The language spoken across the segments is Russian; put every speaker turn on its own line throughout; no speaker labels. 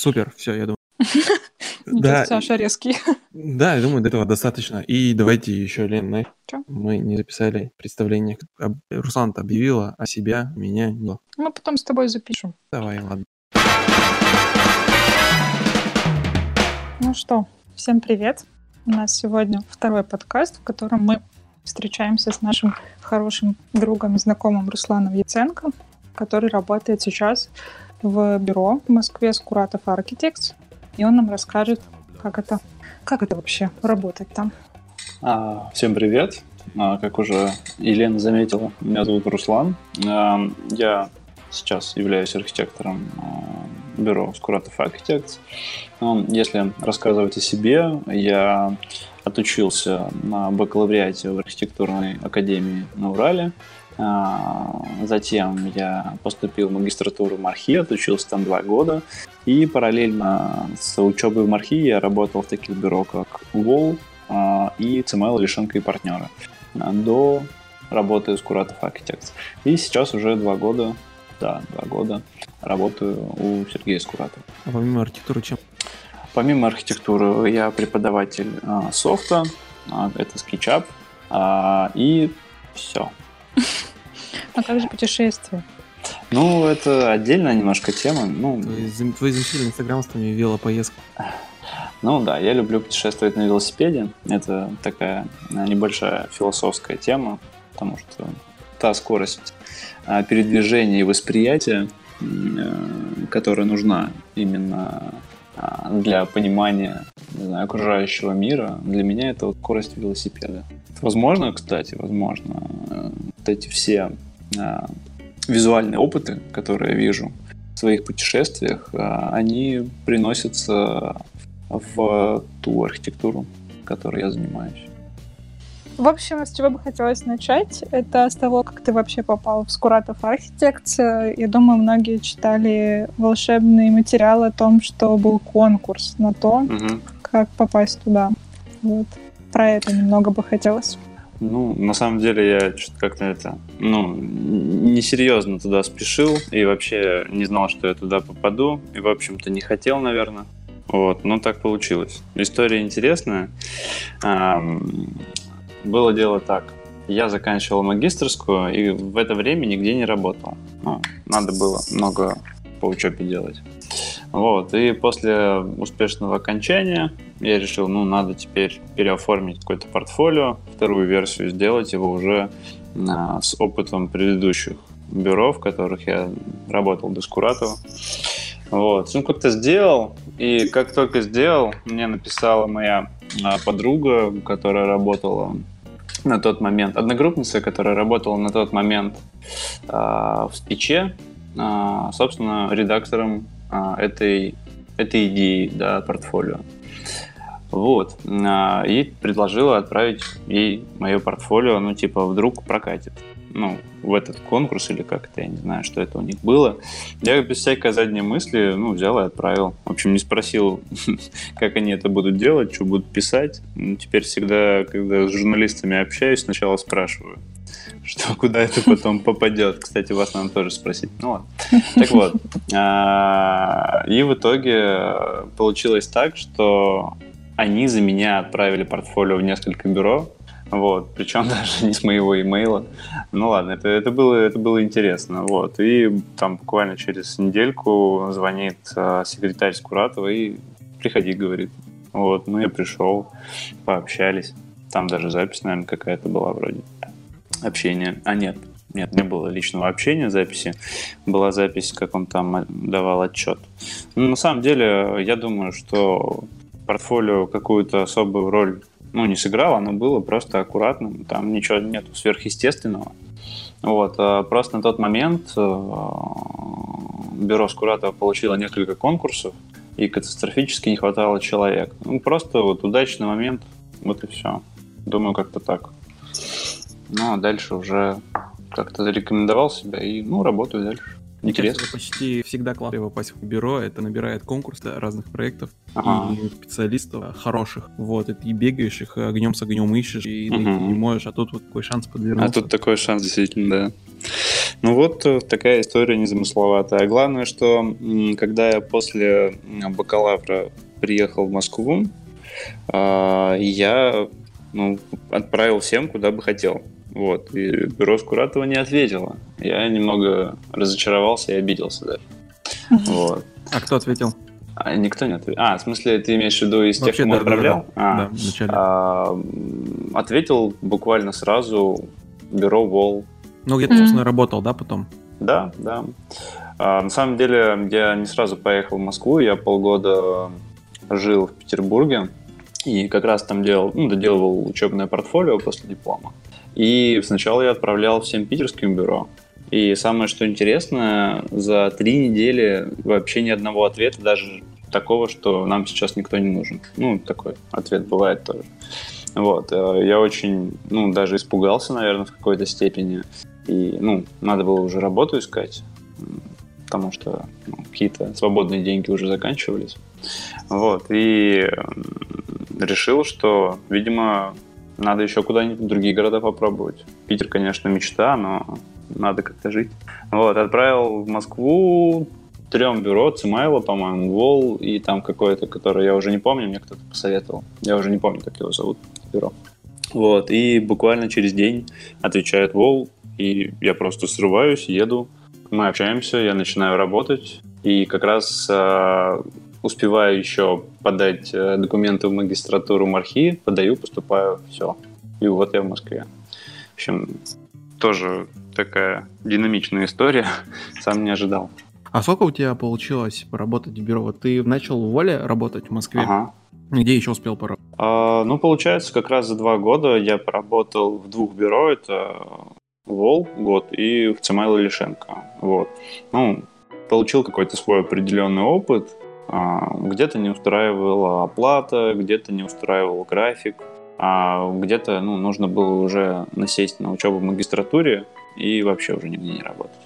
Супер, все, я думаю.
Да, Саша резкий.
Да, я думаю, до этого достаточно. И давайте еще, Лен,
Чё?
мы не записали представление. Об- Руслан объявила о себя, меня не.
Мы потом с тобой запишем.
Давай, ладно.
Ну что, всем привет. У нас сегодня второй подкаст, в котором мы встречаемся с нашим хорошим другом и знакомым Русланом Яценко, который работает сейчас в бюро в Москве Скуратов Architects. И он нам расскажет, как это, как это вообще работать там.
А, Всем привет. А, Как уже Елена заметила, меня зовут Руслан. А, Я сейчас являюсь архитектором а, бюро Скуратов Architects. Ну, Если рассказывать о себе, я отучился на бакалавриате в архитектурной академии на Урале. А, Затем я поступил в магистратуру МАРХИ, отучился там два года. И параллельно с учебой в МАРХИ я работал в таких бюро, как УОЛ, а, и CML Лишенко и партнеры а, до работы с Куратов Architects. И сейчас уже два года, да, два года работаю у Сергея Скуратова.
А помимо архитектуры, чем?
Помимо архитектуры я преподаватель софта, это SketchUp, и все.
А как же путешествия?
Ну, это отдельная немножко тема. Ну,
Твой, твой замечательный инстаграм с твоими велопоездками.
Ну да, я люблю путешествовать на велосипеде. Это такая а, небольшая философская тема, потому что та скорость а, передвижения и восприятия, э, которая нужна именно для понимания не знаю, окружающего мира, для меня это вот скорость велосипеда. Возможно, кстати, возможно, э, вот эти все а, визуальные опыты, которые я вижу в своих путешествиях, а, они приносятся в ту архитектуру, которой я занимаюсь.
В общем, с чего бы хотелось начать, это с того, как ты вообще попал в Скуратов Architects. Я думаю, многие читали волшебные материалы о том, что был конкурс на то, как попасть туда. Вот. Про это немного бы хотелось.
Ну, на самом деле я что-то как-то это, ну, несерьезно туда спешил и вообще не знал, что я туда попаду. И, в общем-то, не хотел, наверное. Вот, но так получилось. История интересная. Было дело так. Я заканчивал магистрскую и в это время нигде не работал. Ну, надо было много по учебе делать. Вот, и после успешного окончания я решил, ну, надо теперь переоформить какое-то портфолио, вторую версию сделать его уже а, с опытом предыдущих бюро, в которых я работал до Скуратова. Вот, ну, как-то сделал, и как только сделал, мне написала моя а, подруга, которая работала на тот момент, одногруппница, которая работала на тот момент а, в спиче, а, собственно, редактором а, этой, этой идеи, да, портфолио. Вот. И предложила отправить ей мое портфолио, ну, типа, вдруг прокатит. Ну, в этот конкурс или как это, я не знаю, что это у них было. Я без всякой задней мысли, ну, взял и отправил. В общем, не спросил, как они это будут делать, что будут писать. Ну, Теперь всегда, когда с журналистами общаюсь, сначала спрашиваю, что куда это потом попадет. Кстати, вас надо тоже спросить. Ну ладно. Так вот. а, И в итоге получилось так, что они за меня отправили портфолио в несколько бюро. Вот, причем даже не с моего имейла. Ну ладно, это, это, было, это было интересно. Вот. И там буквально через недельку звонит а, секретарь Скуратова и приходи, говорит. Вот, ну я пришел, пообщались. Там даже запись, наверное, какая-то была вроде. Общение. А нет, нет, не было личного общения, записи. Была запись, как он там э, давал отчет. Ну, на самом деле, я думаю, что портфолио какую-то особую роль ну, не сыграло, оно было просто аккуратным, там ничего нет сверхъестественного. Вот, а просто на тот момент э, бюро Скуратова получило несколько конкурсов, и катастрофически не хватало человек. Ну, просто вот удачный момент, вот и все. Думаю, как-то так. Ну, а дальше уже как-то зарекомендовал себя и, ну, работаю дальше. Интересно.
Почти всегда классно попасть в бюро, это набирает конкурс разных проектов
Ага.
и специалистов хороших. Вот, и ты бегаешь их огнем с огнем ищешь, и
Мгм.
не можешь, а тут вот такой шанс
А
подвернулся.
тут такой шанс, действительно, да. Ну вот э, такая история незамысловатая. Главное, что когда я после бакалавра приехал в Москву, а, я ну, отправил всем, куда бы хотел. Вот. И бюро Скуратова не ответило. Я немного разочаровался и обиделся даже. Вот.
А кто ответил?
А никто не ответил. А, в смысле, ты имеешь в виду из тех,
Вообще,
кому
да, да,
отправлял? А,
Да, вначале.
а, м, ответил буквально сразу бюро ВОЛ.
Ну, где-то,
Мгм.
собственно, работал, да, потом?
Да, да. А, на самом деле, я не сразу поехал в Москву, я полгода жил в Петербурге и как раз там делал, ну, доделывал учебное портфолио после диплома. И сначала я отправлял всем питерским бюро. И самое, что интересно, за три недели вообще ни одного ответа, даже такого, что нам сейчас никто не нужен. Ну, такой ответ бывает тоже. Вот, э, я очень, ну, даже испугался, наверное, в какой-то степени. И, ну, надо было уже работу искать, потому что ну, какие-то свободные деньги уже заканчивались. Вот, и решил, что, видимо, надо еще куда-нибудь в другие города попробовать. Питер, конечно, мечта, но надо как-то жить. Вот, отправил в Москву трем бюро, Цимайло, по-моему, Вол и там какое-то, которое я уже не помню, мне кто-то посоветовал. Я уже не помню, как его зовут, бюро. Вот, и буквально через день отвечает Вол, и я просто срываюсь, еду, мы общаемся, я начинаю работать, и как раз э, успеваю еще подать э, документы в магистратуру МАРХИ, подаю, поступаю, все. И вот я в Москве. В общем, тоже такая динамичная история, сам не ожидал.
А сколько у тебя получилось поработать в бюро? Ты начал в Воле работать в Москве?
Ага.
Где еще успел поработать?
А, ну, получается, как раз за два года я поработал в двух бюро. Это Вол год и в Цимайло Лишенко. Вот. Ну, получил какой-то свой определенный опыт. А, где-то не устраивала оплата, где-то не устраивал график, а где-то ну, нужно было уже насесть на учебу в магистратуре и вообще уже нигде не работать.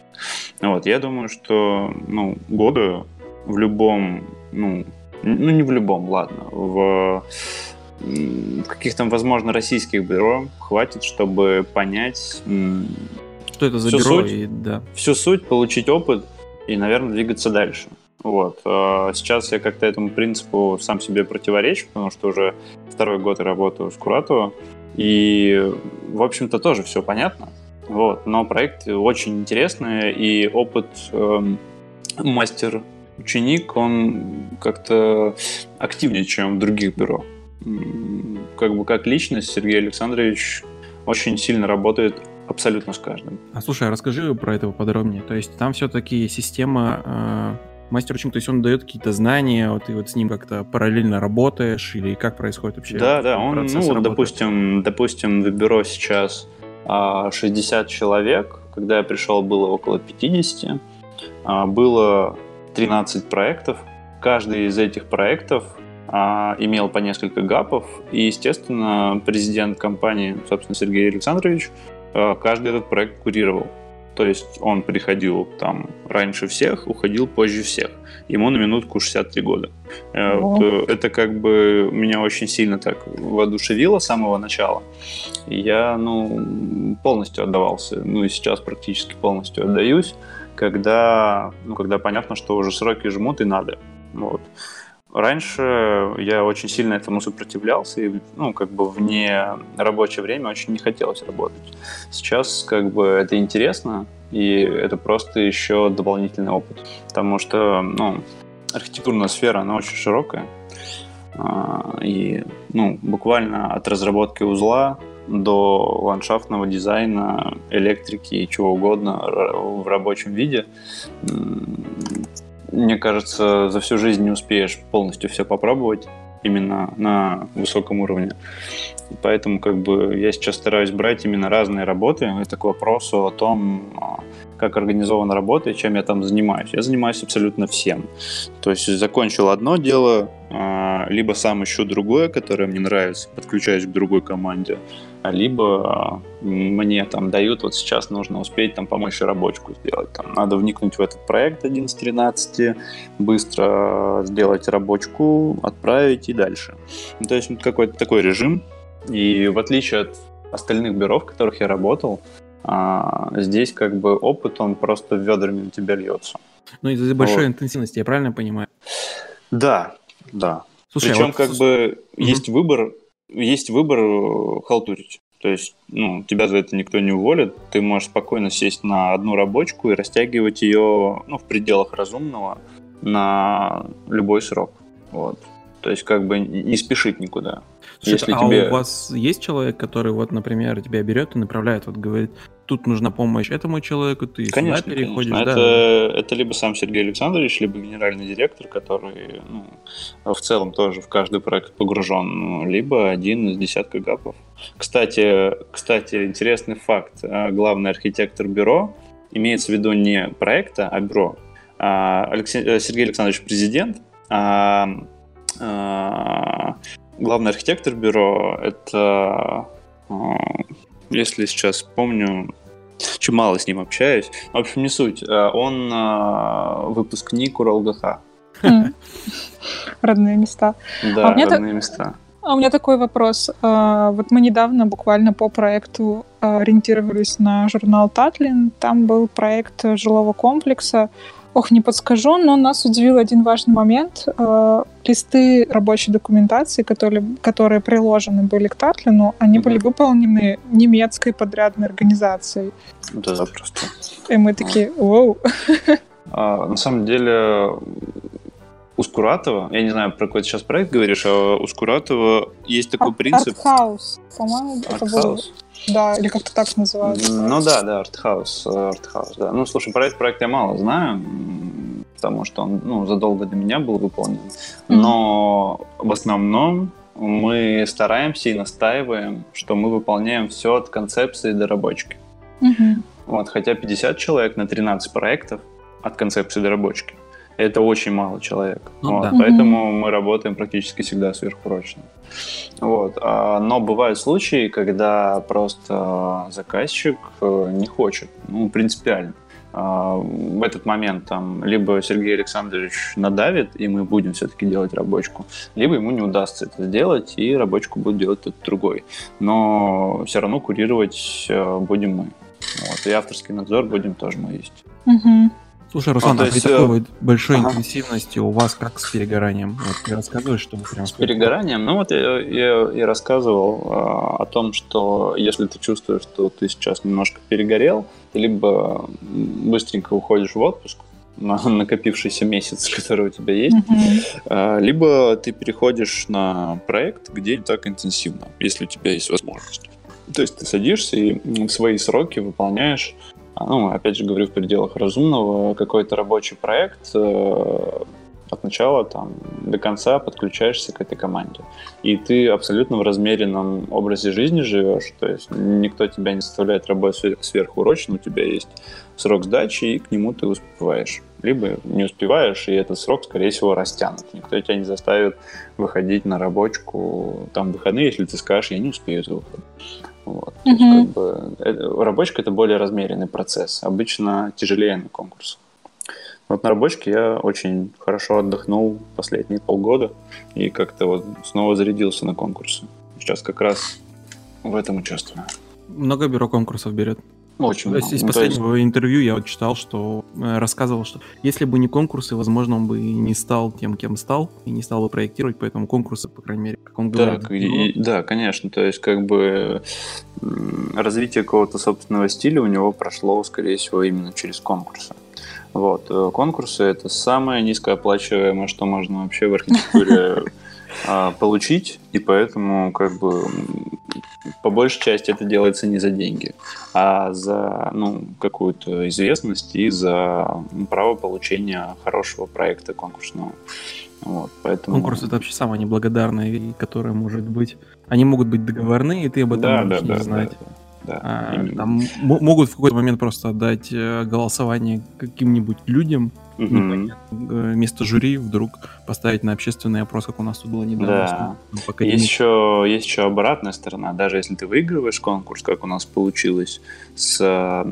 Вот, я думаю, что ну, года в любом, ну, ну не в любом, ладно, в каких-то, возможно, российских бюро хватит, чтобы понять
Что это за
Всё
бюро?
суть?
И, да.
всю суть, получить опыт и, наверное, двигаться дальше. Вот. а Сейчас я как-то этому принципу сам себе противоречу, потому что уже второй год я работаю с Куратова, и, в общем-то, тоже все понятно. Вот. Но проект очень интересный, и опыт эм, мастер-ученик, он как-то активнее, чем в других бюро. Как бы как личность Сергей Александрович очень сильно работает абсолютно с каждым.
А слушай, а расскажи про это подробнее. То есть там все-таки система э, мастер учим, то есть он дает какие-то знания, вот ты вот с ним как-то параллельно работаешь, или как происходит вообще?
Да, да, он, ну, вот,
работы?
допустим, допустим, в бюро сейчас а, 60 человек, когда я пришел, было около 50, А, было 13 проектов, каждый из этих проектов а, имел по несколько гапов, и, естественно, президент компании, собственно, Сергей Александрович, а, каждый этот проект курировал. То есть он приходил там раньше всех, уходил позже всех. Ему на минутку 63 года. Э, вот, э, это как бы меня очень сильно так воодушевило с самого начала. Я, ну, полностью отдавался. Ну и сейчас практически полностью отдаюсь, когда, ну, когда понятно, что уже сроки жмут и надо. Вот. Раньше я очень сильно этому сопротивлялся, и, ну, как бы вне рабочее время очень не хотелось работать. Сейчас, как бы, это интересно, и это просто еще дополнительный опыт. Потому что, ну, архитектурная сфера, она очень широкая. А, И, ну, буквально от разработки узла до ландшафтного дизайна, электрики и чего угодно в рабочем виде. Мне кажется, за всю жизнь не успеешь полностью все попробовать именно на высоком уровне. Поэтому как бы я сейчас стараюсь брать именно разные работы. Это к вопросу о том, а, как организована работа и чем я там занимаюсь. Я занимаюсь абсолютно всем. То есть закончил одно дело, а, либо сам ищу другое, которое мне нравится, подключаюсь к другой команде, либо мне там дают, вот сейчас нужно успеть там помочь рабочку сделать. Там надо вникнуть в этот проект 11-13, быстро сделать рабочку, отправить и дальше. Ну, то есть какой-то такой режим. И в отличие от остальных бюро, в которых я работал, а, здесь как бы опыт, он просто ведрами на тебя льется.
Ну, из-за большой вот. интенсивности, я правильно понимаю?
Да, да. Слушай, Причем а вот... как бы угу. есть выбор, есть выбор э, халтурить. То есть, ну, тебя за это никто не уволит. Ты можешь спокойно сесть на одну рабочку и растягивать ее, ну, в пределах разумного на любой срок. Вот. То есть, как бы не спешить никуда.
Слушай, Если а тебе... у вас есть человек, который, вот, например, тебя берет и направляет, вот говорит, тут нужна помощь этому человеку, ты
конечно, сюда переходишь, конечно. да? Это, это либо сам Сергей Александрович, либо генеральный директор, который ну, в целом тоже в каждый проект погружен, ну, либо один из десятка гапов. Кстати, кстати, интересный факт. А, главный архитектор бюро имеется в виду не проекта, а бюро. А, Алексей, э, Сергей Александрович президент, а, а, главный архитектор бюро это если сейчас помню, очень мало с ним общаюсь. В общем, не суть. Э, он э, выпускник УралГХ.
Родные места.
Да, а родные та... места.
А у меня такой вопрос. А, вот мы недавно буквально по проекту ориентировались на журнал Татлин. Там был проект жилого комплекса. Ох, не подскажу, но нас удивил один важный момент. Э, листы рабочей документации, которые, которые приложены были к Татлину, они mm-hmm. были выполнены немецкой подрядной организацией.
Да, запросто.
И мы такие, воу.
А, на самом деле, у Скуратова, я не знаю, про какой ты сейчас проект говоришь, а у Скуратова есть такой Art, принцип...
Артхаус, по-моему, это был... Да, или как-то так называется.
Ну да, да, артхаус, артхаус, да. Ну, слушай, про этот проект я мало знаю, потому что он ну, задолго до меня был выполнен. Но mm-hmm. в основном мы стараемся и настаиваем, что мы выполняем все от концепции до рабочки. Mm-hmm. Вот, хотя 50 человек на 13 проектов от концепции до рабочки это очень мало человек. Ну, вот, да. Поэтому mm-hmm. мы работаем практически всегда сверхпрочно. Вот. А, но бывают случаи, когда просто заказчик э, не хочет, ну, принципиально. А, в этот момент там либо Сергей Александрович надавит, и мы будем все-таки делать рабочку, либо ему не удастся это сделать, и рабочку будет делать кто-то другой. Но все равно курировать э, будем мы. Вот. И авторский надзор будем тоже мы есть.
Угу.
Слушай, Руслан, а, а при есть, такой э, большой ага. интенсивности у вас как с перегоранием? Вот ты рассказываешь, что вы прям...
С перегоранием? Ну вот я, я, я рассказывал а, о том, что если ты чувствуешь, что ты сейчас немножко перегорел, ты либо быстренько уходишь в отпуск, на накопившийся месяц, который у тебя есть, mm-hmm. либо ты переходишь на проект, где не так интенсивно, если у тебя есть возможность. То есть ты садишься и в свои сроки выполняешь а, ну, опять же говорю, в пределах разумного, какой-то рабочий проект э, от начала там, до конца подключаешься к этой команде. И ты абсолютно в размеренном образе жизни живешь, то есть никто тебя не заставляет работать сверхурочно, у тебя есть срок сдачи, и к нему ты успеваешь. Либо не успеваешь, и этот срок, скорее всего, растянут. Никто тебя не заставит выходить на рабочку там выходные, если ты скажешь, я не успею за выход. Вот. Mm-hmm. есть, как бы, это, рабочка это более размеренный процесс. Обычно тяжелее на конкурс. Вот на рабочке я очень хорошо отдохнул последние полгода и как-то вот снова зарядился на конкурсы. Сейчас как раз в этом участвую.
Много бюро конкурсов берет?
Очень
много. Из ну, последнего есть... интервью я вот читал, что э, рассказывал, что если бы не конкурсы, возможно, он бы и не стал тем, кем стал, и не стал бы проектировать, поэтому конкурсы, по крайней мере, как он
говорит. Да, и, да, конечно. То есть, как бы развитие какого-то собственного стиля у него прошло, скорее всего, именно через конкурсы. Вот. Э, конкурсы — это самое низкооплачиваемое, что можно вообще в архитектуре а, получить, и поэтому как бы по большей части это делается не за деньги, а за ну, какую-то известность и за право получения хорошего проекта конкурсного. Вот, поэтому...
Конкурс это вообще самая неблагодарная вещь, которая может быть. Они могут быть договорные, и ты об этом да, можешь да, не да, знать. Да,
да.
А, там могут в какой-то момент просто отдать э, голосование каким-нибудь людям, угу. вместо жюри вдруг поставить на общественный опрос, как у нас тут было недавно.
Да. Есть еще, есть еще обратная сторона. Даже если ты выигрываешь конкурс, как у нас получилось с э,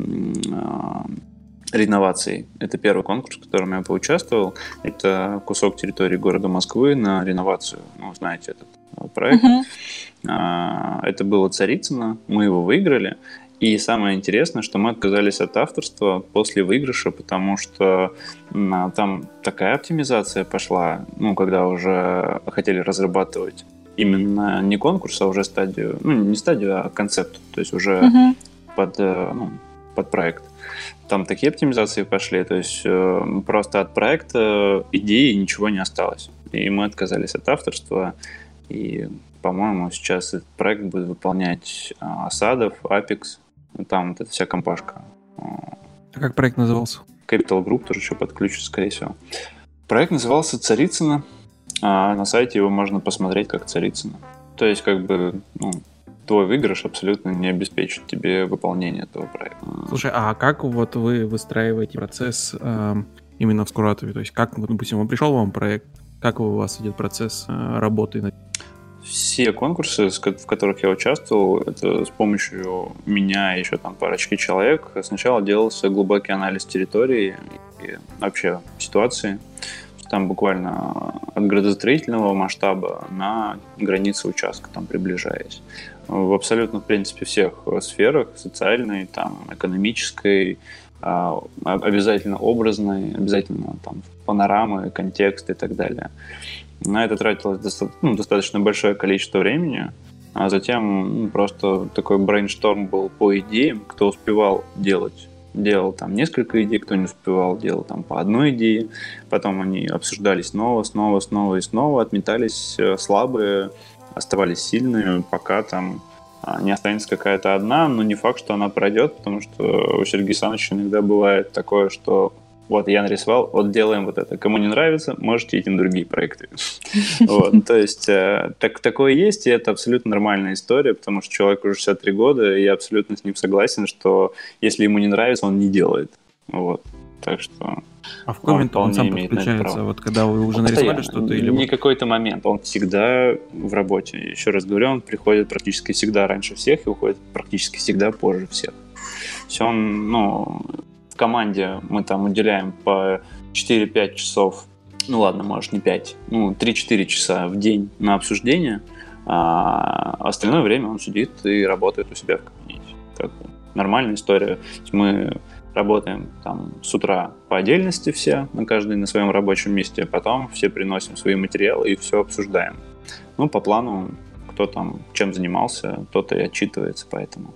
реновацией. Это первый конкурс, в котором я поучаствовал. Это кусок территории города Москвы на реновацию. Ну, знаете этот э, проект. Uh-huh. Это было Царицыно. Мы его выиграли. И самое интересное, что мы отказались от авторства после выигрыша, потому что там такая оптимизация пошла, ну, когда уже хотели разрабатывать именно не конкурс, а уже стадию, ну, не стадию, а концепт, то есть уже uh-huh. под, э, ну, под проект. Там такие оптимизации пошли, то есть э, просто от проекта идеи ничего не осталось. И мы отказались от авторства, и, по-моему, сейчас этот проект будет выполнять Осадов, Apex, там вот эта вся компашка.
А как проект назывался?
Capital Group тоже еще подключится, скорее всего. Проект назывался Царицына. А на сайте его можно посмотреть как Царицына. То есть, как бы, ну, твой выигрыш абсолютно не обеспечит тебе выполнение этого проекта.
Слушай, а как вот вы выстраиваете процесс э, именно в Скуратове? То есть, как, допустим, он пришел вам проект, как у вас идет процесс э, работы
все конкурсы, в которых я участвовал, это с помощью меня и еще там парочки человек, сначала делался глубокий анализ территории и вообще ситуации. Там буквально от градостроительного масштаба на границы участка, там приближаясь. В абсолютно, в принципе, всех сферах, социальной, там, экономической, обязательно образной, обязательно там панорамы, контекст и так далее. На это тратилось доста- ну, достаточно большое количество времени, а затем ну, просто такой брейншторм был по идеям, кто успевал делать. Делал там несколько идей, кто не успевал, делал там по одной идее. Потом они обсуждались снова, снова, снова и снова, отметались э, слабые, оставались сильные, пока там а, не останется какая-то одна, но не факт, что она пройдет, потому что у Сергея Александровича иногда бывает такое, что вот я нарисовал, вот делаем вот это. Кому не нравится, можете идти на другие проекты. Вот, то есть э, так, такое есть, и это абсолютно нормальная история, потому что человек уже 63 года, и я абсолютно с ним согласен, что если ему не нравится, он не делает. Вот, так что...
А в какой момент он, он сам подключается? Вот когда вы уже нарисовали что-то? Или
не какой-то момент. Он всегда в работе. Еще раз говорю, он приходит практически всегда раньше всех и уходит практически всегда позже всех. Все он, ну, в команде мы там уделяем по 4-5 часов, ну ладно, может не 5, ну 3-4 часа в день на обсуждение, а остальное время он сидит и работает у себя в кабинете. Как бы нормальная история. Мы работаем там с утра по отдельности все, на каждый на своем рабочем месте, а потом все приносим свои материалы и все обсуждаем. Ну, по плану, кто там чем занимался, тот и отчитывается, поэтому.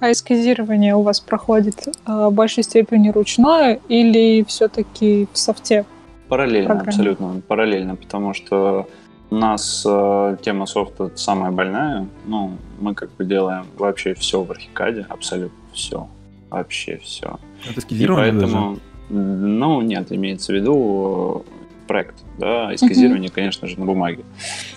А эскизирование у вас проходит э, в большей степени ручное или все-таки в софте?
Параллельно, программе? абсолютно параллельно, потому что у нас э, тема софта самая больная. Ну, мы как бы делаем вообще все в архикаде, абсолютно все. Вообще все.
Это эскизирование поэтому,
даже? Ну, нет, имеется в виду проект, да, эскизирование, uh-huh. конечно же, на бумаге.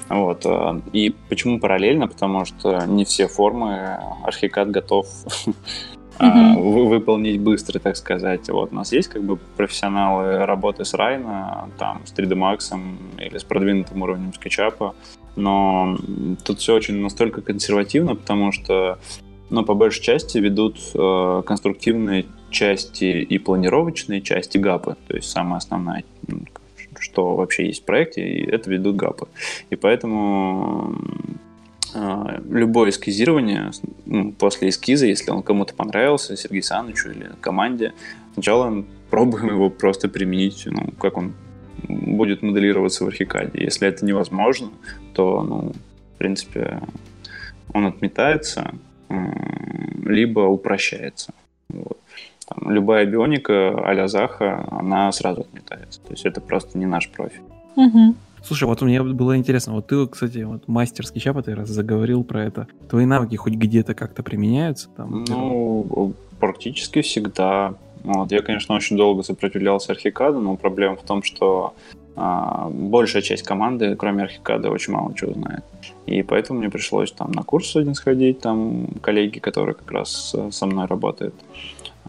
Вот. Э, и почему параллельно? Потому что не все формы архикад готов uh-huh. выполнить быстро, так сказать. Вот у нас есть как бы профессионалы работы с Райна, там, с 3D Max или с продвинутым уровнем скетчапа, но тут все очень настолько консервативно, потому что ну, по большей части ведут э, конструктивные части и планировочные части гапы, то есть самая основная что вообще есть в проекте, и это ведут гапы. И поэтому э, любое эскизирование ну, после эскиза, если он кому-то понравился, Сергею Санычу или команде, сначала пробуем его просто применить, ну, как он будет моделироваться в архикаде. Если это невозможно, то, ну, в принципе, он отметается, либо упрощается. Вот там, любая бионика а Заха, она сразу отметается. То есть это просто не наш профиль.
Угу.
Слушай, вот мне было интересно, вот ты, кстати, вот мастер скетчапа, ты раз заговорил про это. Твои навыки хоть где-то как-то применяются? Там,
ну, практически всегда. Вот. Я, конечно, очень долго сопротивлялся архикаду, но проблема в том, что а, большая часть команды, кроме Архикада, очень мало чего знает. И поэтому мне пришлось там на курс один сходить, там коллеги, которые как раз со мной работают,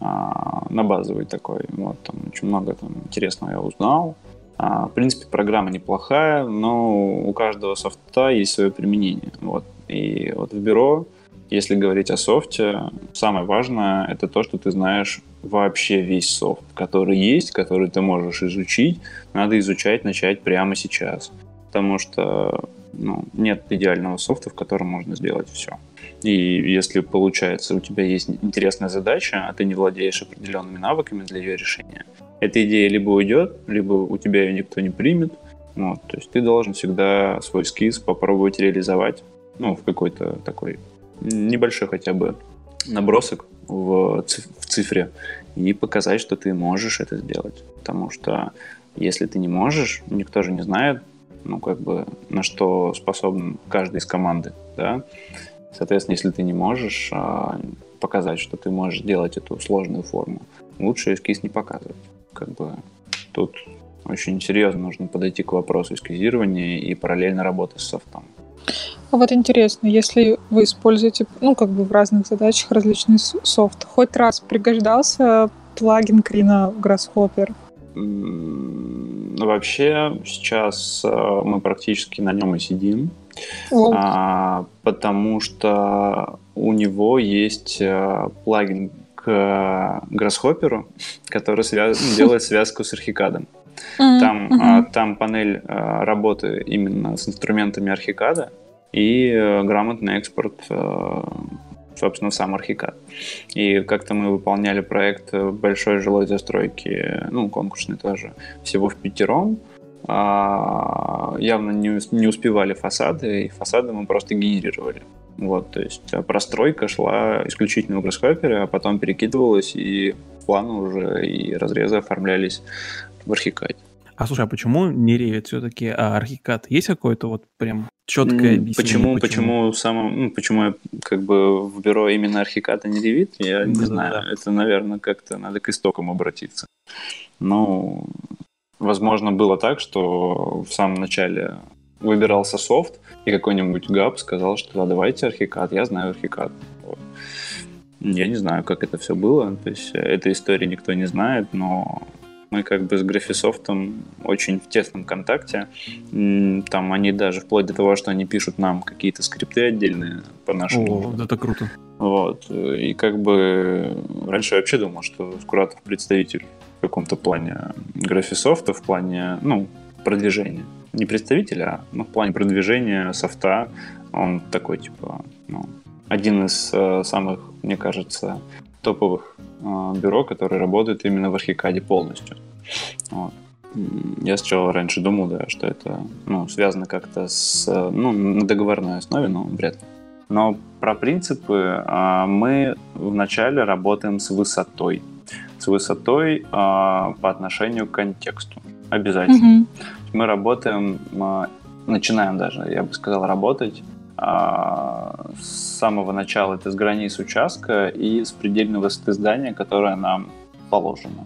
а, на базовый такой. Вот, там очень много там, интересного я узнал. А, в принципе, программа неплохая, но у каждого софта есть свое применение. Вот. И вот в бюро, если говорить о софте, самое важное это то, что ты знаешь вообще весь софт, который есть, который ты можешь изучить. Надо изучать, начать прямо сейчас. Потому что ну, нет идеального софта, в котором можно сделать все. И если получается, у тебя есть интересная задача, а ты не владеешь определенными навыками для ее решения, эта идея либо уйдет, либо у тебя ее никто не примет. Вот, то есть ты должен всегда свой скиз попробовать реализовать, ну, в какой-то такой небольшой хотя бы набросок в, в цифре и показать, что ты можешь это сделать. Потому что если ты не можешь, никто же не знает, ну, как бы, на что способен каждый из команды, да. Соответственно, если ты не можешь а, показать, что ты можешь делать эту сложную форму, лучше эскиз не показывать. Как бы тут очень серьезно нужно подойти к вопросу эскизирования и параллельно работать с софтом.
А вот интересно, если вы используете, ну, как бы в разных задачах различный софт, хоть раз пригождался плагин Крина Grasshopper?
Вообще сейчас э, мы практически на нем и сидим, а, потому что у него есть э, плагин к Grasshopper, который связ... делает связку с архикадом. Там, mm-hmm. там панель э, работы именно с инструментами архикада и грамотный экспорт собственно, сам Архикад. И как-то мы выполняли проект большой жилой застройки, ну, конкурсный тоже, всего в пятером. А, явно не, не успевали фасады, и фасады мы просто генерировали. Вот, то есть а, простройка шла исключительно в Grasshopper, а потом перекидывалась, и планы уже и разрезы оформлялись в Архикаде.
А слушай, а почему не Revit все-таки, а Архикад? Есть какое-то вот прям четкое
объяснение? Почему, почему, почему, самым, ну, почему я как бы в бюро именно Архикад, а не Revit, я не да, знаю. Да. Это, наверное, как-то надо к истокам обратиться. Ну, возможно, было так, что в самом начале выбирался софт, и какой-нибудь габ сказал, что да, давайте Архикад, я знаю Архикад. Вот. Я не знаю, как это все было, то есть этой истории никто не знает, но мы как бы с Графисофтом очень в тесном контакте. Там они даже вплоть до того, что они пишут нам какие-то скрипты отдельные по нашему.
О, это круто.
Вот. И как бы раньше я вообще думал, что Скуратов представитель каком-то плане Графисофта, в плане, ну, продвижения. Не представитель, а ну, в плане продвижения софта он такой, типа, ну, один из э, самых, мне кажется, топовых э, бюро, которые работают именно в Архикаде полностью. Вот. Я сначала раньше думал, да, что это ну, связано как-то с, ну, на договорной основе, но вряд ли. Но про принципы э, мы вначале работаем с высотой. С высотой э, по отношению к контексту. Обязательно. Mm-hmm. Мы работаем, э, начинаем даже, я бы сказал, работать а, с самого начала это с границ участка и с предельной высоты здания, которое нам положено.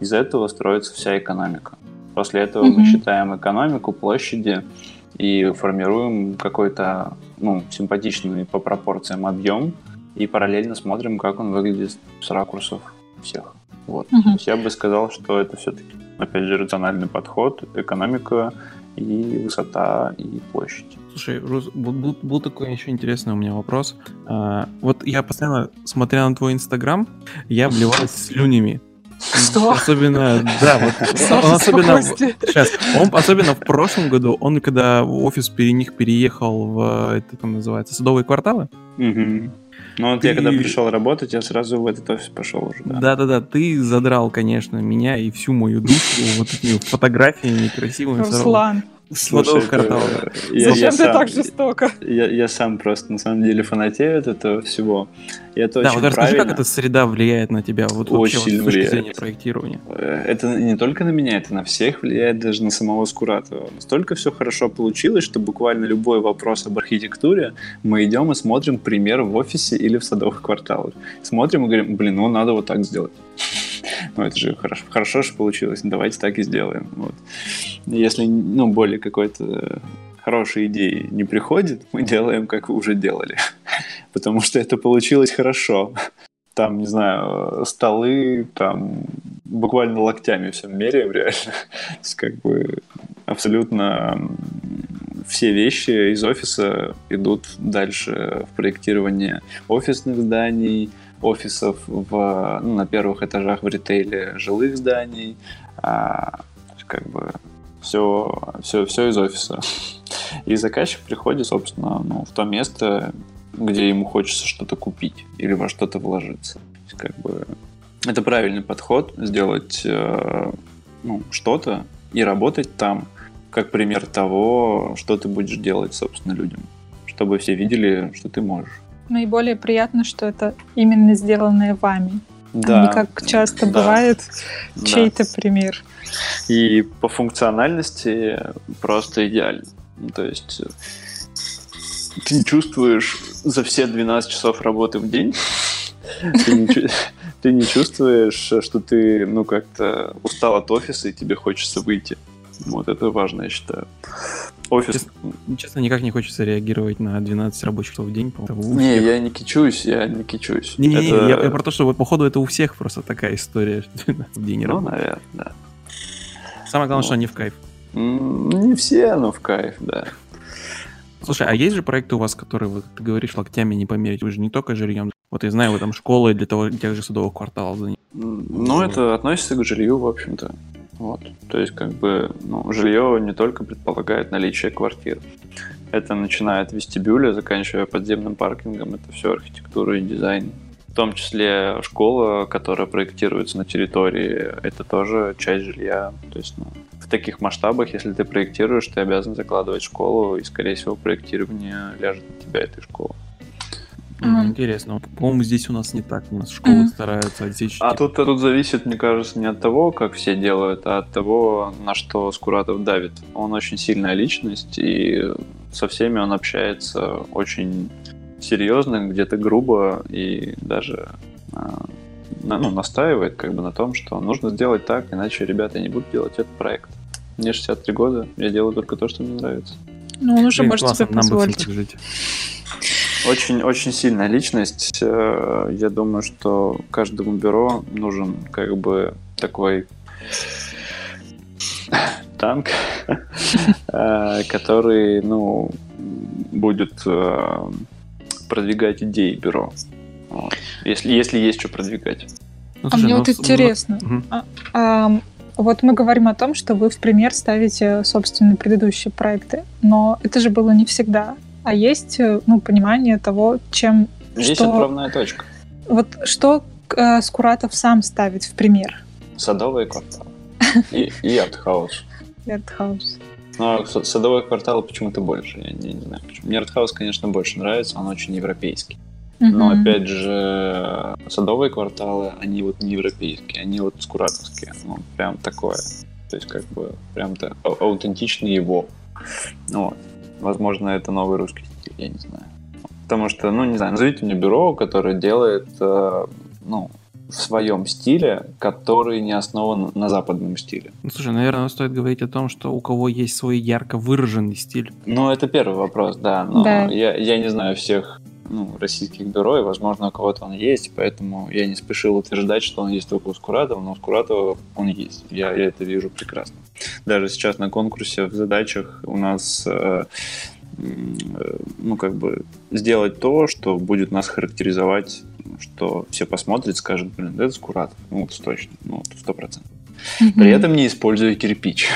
Из-за этого строится вся экономика. После этого mm-hmm. мы считаем экономику площади и формируем какой-то ну, симпатичный по пропорциям объем и параллельно смотрим, как он выглядит с ракурсов всех. Вот. Mm-hmm. То есть я бы сказал, что это все-таки, опять же, рациональный подход, экономика и высота, и площадь.
Слушай, Рус, был, был такой еще интересный у меня вопрос. А, вот я постоянно, смотря на твой инстаграм, я обливалась слюнями.
Что?
Особенно, да, вот он особенно, сейчас, он особенно в прошлом году, он когда в офис пере них переехал в, это там называется, садовые кварталы.
Угу. Ну вот ты... я когда пришел работать, я сразу в этот офис пошел уже, да.
Да-да-да, ты задрал, конечно, меня и всю мою душу вот этими фотографиями красивыми.
Руслан,
Слушай, это,
я, Зачем я ты сам, так жестоко?
Я, я сам просто на самом деле фанатею от этого всего. И это
да,
очень
вот расскажи, как эта среда влияет на тебя, вот очень вообще, с точки влияет. зрения проектирования.
Э, это не только на меня, это на всех влияет, даже на самого Скуратова. Настолько все хорошо получилось, что буквально любой вопрос об архитектуре мы идем и смотрим пример в офисе или в садовых кварталах. Смотрим и говорим, блин, ну надо вот так сделать. Ну, это же хорошо, хорошо что получилось, давайте так и сделаем. Вот. Если, ну, более какой-то хорошей идеи не приходит, мы делаем, как вы уже делали. Потому что это получилось хорошо. Там, не знаю, столы, там буквально локтями все меряем реально. То есть как бы абсолютно все вещи из офиса идут дальше в проектирование офисных зданий, офисов в, ну, на первых этажах в ритейле жилых зданий. А, как бы все, все, все из офиса. И заказчик приходит, собственно, ну, в то место, где ему хочется что-то купить или во что-то вложиться. Как бы это правильный подход сделать э, ну, что-то и работать там, как пример того, что ты будешь делать, собственно, людям, чтобы все видели, что ты можешь.
Наиболее приятно, что это именно сделанное вами, да. не как часто да. бывает чей-то пример.
И по функциональности просто идеально. Ну, то есть э, ты не чувствуешь за все 12 часов работы в день, ты не, ты не чувствуешь, что ты, ну, как-то устал от офиса и тебе хочется выйти. Вот это важно, я считаю.
Офис... Честно, честно, никак не хочется реагировать на 12 рабочих часов в день.
Не, я не кичусь, я не кичусь.
Не, не, это... не, я, я про то, что походу это у всех просто такая история, в день
Ну, наверное, да.
Самое главное, ну, что они в кайф.
Не все, но в кайф, да.
Слушай, а есть же проекты у вас, которые, вот, ты говоришь, локтями не померить? Вы же не только жильем. Вот я знаю, вы там школы для того, тех же садовых кварталов
занимаете. Ну, это относится к жилью, в общем-то. Вот. То есть, как бы, ну, жилье не только предполагает наличие квартир. Это начиная от вестибюля, заканчивая подземным паркингом. Это все архитектура и дизайн. В том числе школа, которая проектируется на территории, это тоже часть жилья. То есть, ну, в таких масштабах, если ты проектируешь, ты обязан закладывать школу, и, скорее всего, проектирование ляжет на тебя этой школы.
Mm-hmm. Интересно. По-моему, здесь у нас не так. У нас школы mm-hmm. стараются отсечь.
А тут, тут зависит, мне кажется, не от того, как все делают, а от того, на что Скуратов давит. Он очень сильная личность, и со всеми он общается очень серьезно, где-то грубо, и даже а, ну, настаивает как бы на том, что нужно сделать так, иначе ребята не будут делать этот проект. Мне 63 года, я делаю только то, что мне нравится.
Ну, он уже Блин, может себе позволить.
Очень, очень сильная личность. Э, я думаю, что каждому бюро нужен как бы такой танк, э, который, ну, будет э, продвигать идеи бюро. Если, если есть что продвигать.
Ну, а мне ну, вот интересно. Угу. А, а, вот мы говорим о том, что вы в пример ставите собственные предыдущие проекты, но это же было не всегда а есть э, ну, понимание того, чем...
Есть что... отправная точка.
Вот что э, Скуратов сам ставит в пример?
Садовые кварталы. И, и артхаус.
И артхаус.
Но садовые кварталы почему-то больше, я не, не знаю почему. Мне артхаус, конечно, больше нравится, он очень европейский. Но опять же, садовые кварталы, они вот не европейские, они вот скуратовские. Ну, прям такое. То есть, как бы, прям-то аутентичный его. Вот. Возможно, это новый русский стиль, я не знаю. Потому что, ну, не знаю, назовите мне бюро, которое делает, э, ну, в своем стиле, который не основан на западном стиле.
Ну, слушай, наверное, стоит говорить о том, что у кого есть свой ярко выраженный стиль.
Ну, это первый вопрос, да. Но да. Я, я не знаю всех ну, российских бюро, и, возможно, у кого-то он есть, поэтому я не спешил утверждать, что он есть только у Скуратова, но у Скуратова он есть. Я, я это вижу прекрасно. Даже сейчас на конкурсе в задачах у нас э, ну, как бы сделать то, что будет нас характеризовать, что все посмотрят, скажут, блин, это Скуратов. Ну, вот точно, ну, сто процентов. При этом не используя кирпич.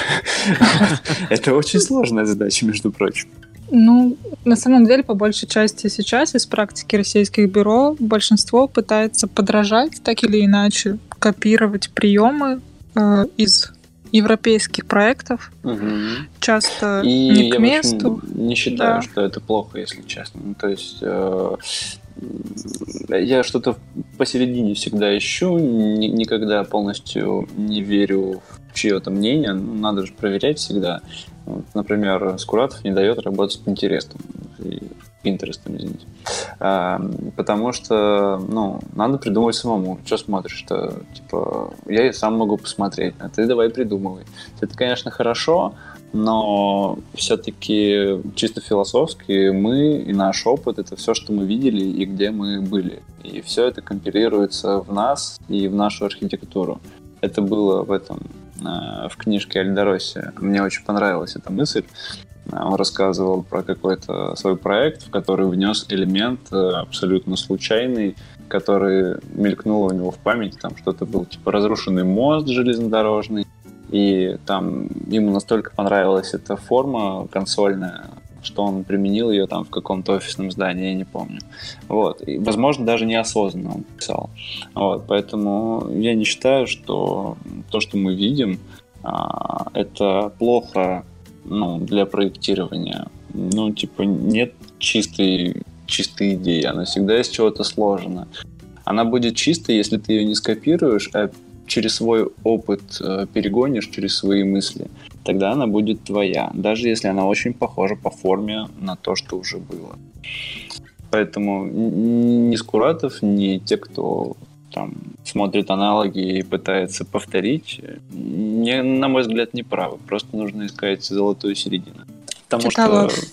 Это очень сложная задача, между прочим.
Ну, на самом деле, по большей части сейчас из практики российских бюро большинство пытается подражать так или иначе, копировать приемы э, из европейских проектов. Угу. Часто И не к месту.
не считаю, да. что это плохо, если честно. Ну, то есть э, я что-то посередине всегда ищу, ни, никогда полностью не верю в чье-то мнение. Ну, надо же проверять всегда. Вот, например, Скуратов не дает работать. И Pinterest, извините. А, потому что, ну, надо придумывать самому. Что смотришь-то? Типа, я и сам могу посмотреть, а ты давай придумывай. Это, конечно, хорошо, но все-таки чисто философски мы и наш опыт — это все, что мы видели и где мы были. И все это компилируется в нас и в нашу архитектуру. Это было в этом в книжке Альдороси. Мне очень понравилась эта мысль. Он рассказывал про какой-то свой проект, в который внес элемент э, абсолютно случайный, который мелькнул у него в памяти. Там что-то был типа разрушенный мост железнодорожный, и там ему настолько понравилась эта форма консольная, что он применил ее там в каком-то офисном здании, я не помню. Вот. И, возможно, даже неосознанно он писал. Вот. Поэтому я не считаю, что то, что мы видим, а, это плохо ну, для проектирования. Ну, типа, нет чистой, чистой идеи. Она всегда из чего-то сложена. Она будет чистой, если ты ее не скопируешь, а через свой опыт э, перегонишь, через свои мысли, тогда она будет твоя, даже если она очень похожа по форме на то, что уже было. Поэтому ни Скуратов, ни те, кто там смотрит аналоги и пытается повторить, не, на мой взгляд, не правы. Просто нужно искать золотую середину. Потому Читала. что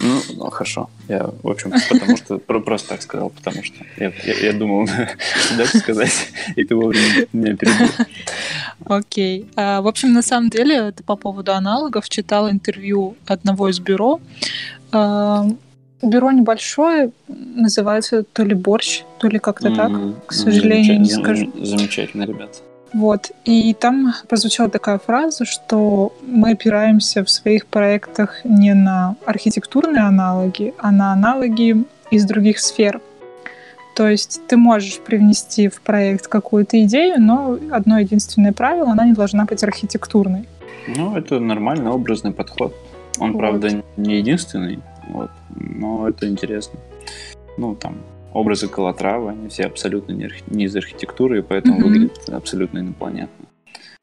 ну, ну, хорошо. Я, в общем, потому что просто так сказал, потому что я, я, я думал дальше сказать, и ты вовремя меня перебил.
Окей. А, в общем, на самом деле, это по поводу аналогов. Читал интервью одного из бюро. А, бюро небольшое, называется то ли борщ, то ли как-то так. К сожалению, не скажу.
Замечательно, ребят.
Вот. И там прозвучала такая фраза, что мы опираемся в своих проектах не на архитектурные аналоги, а на аналоги из других сфер. То есть ты можешь привнести в проект какую-то идею, но одно единственное правило, она не должна быть архитектурной.
Ну, это нормальный образный подход. Он, вот. правда, не единственный, вот, но это интересно. Ну, там, образы Калатрава, они все абсолютно не, не из архитектуры, и поэтому mm-hmm. выглядят абсолютно инопланетно.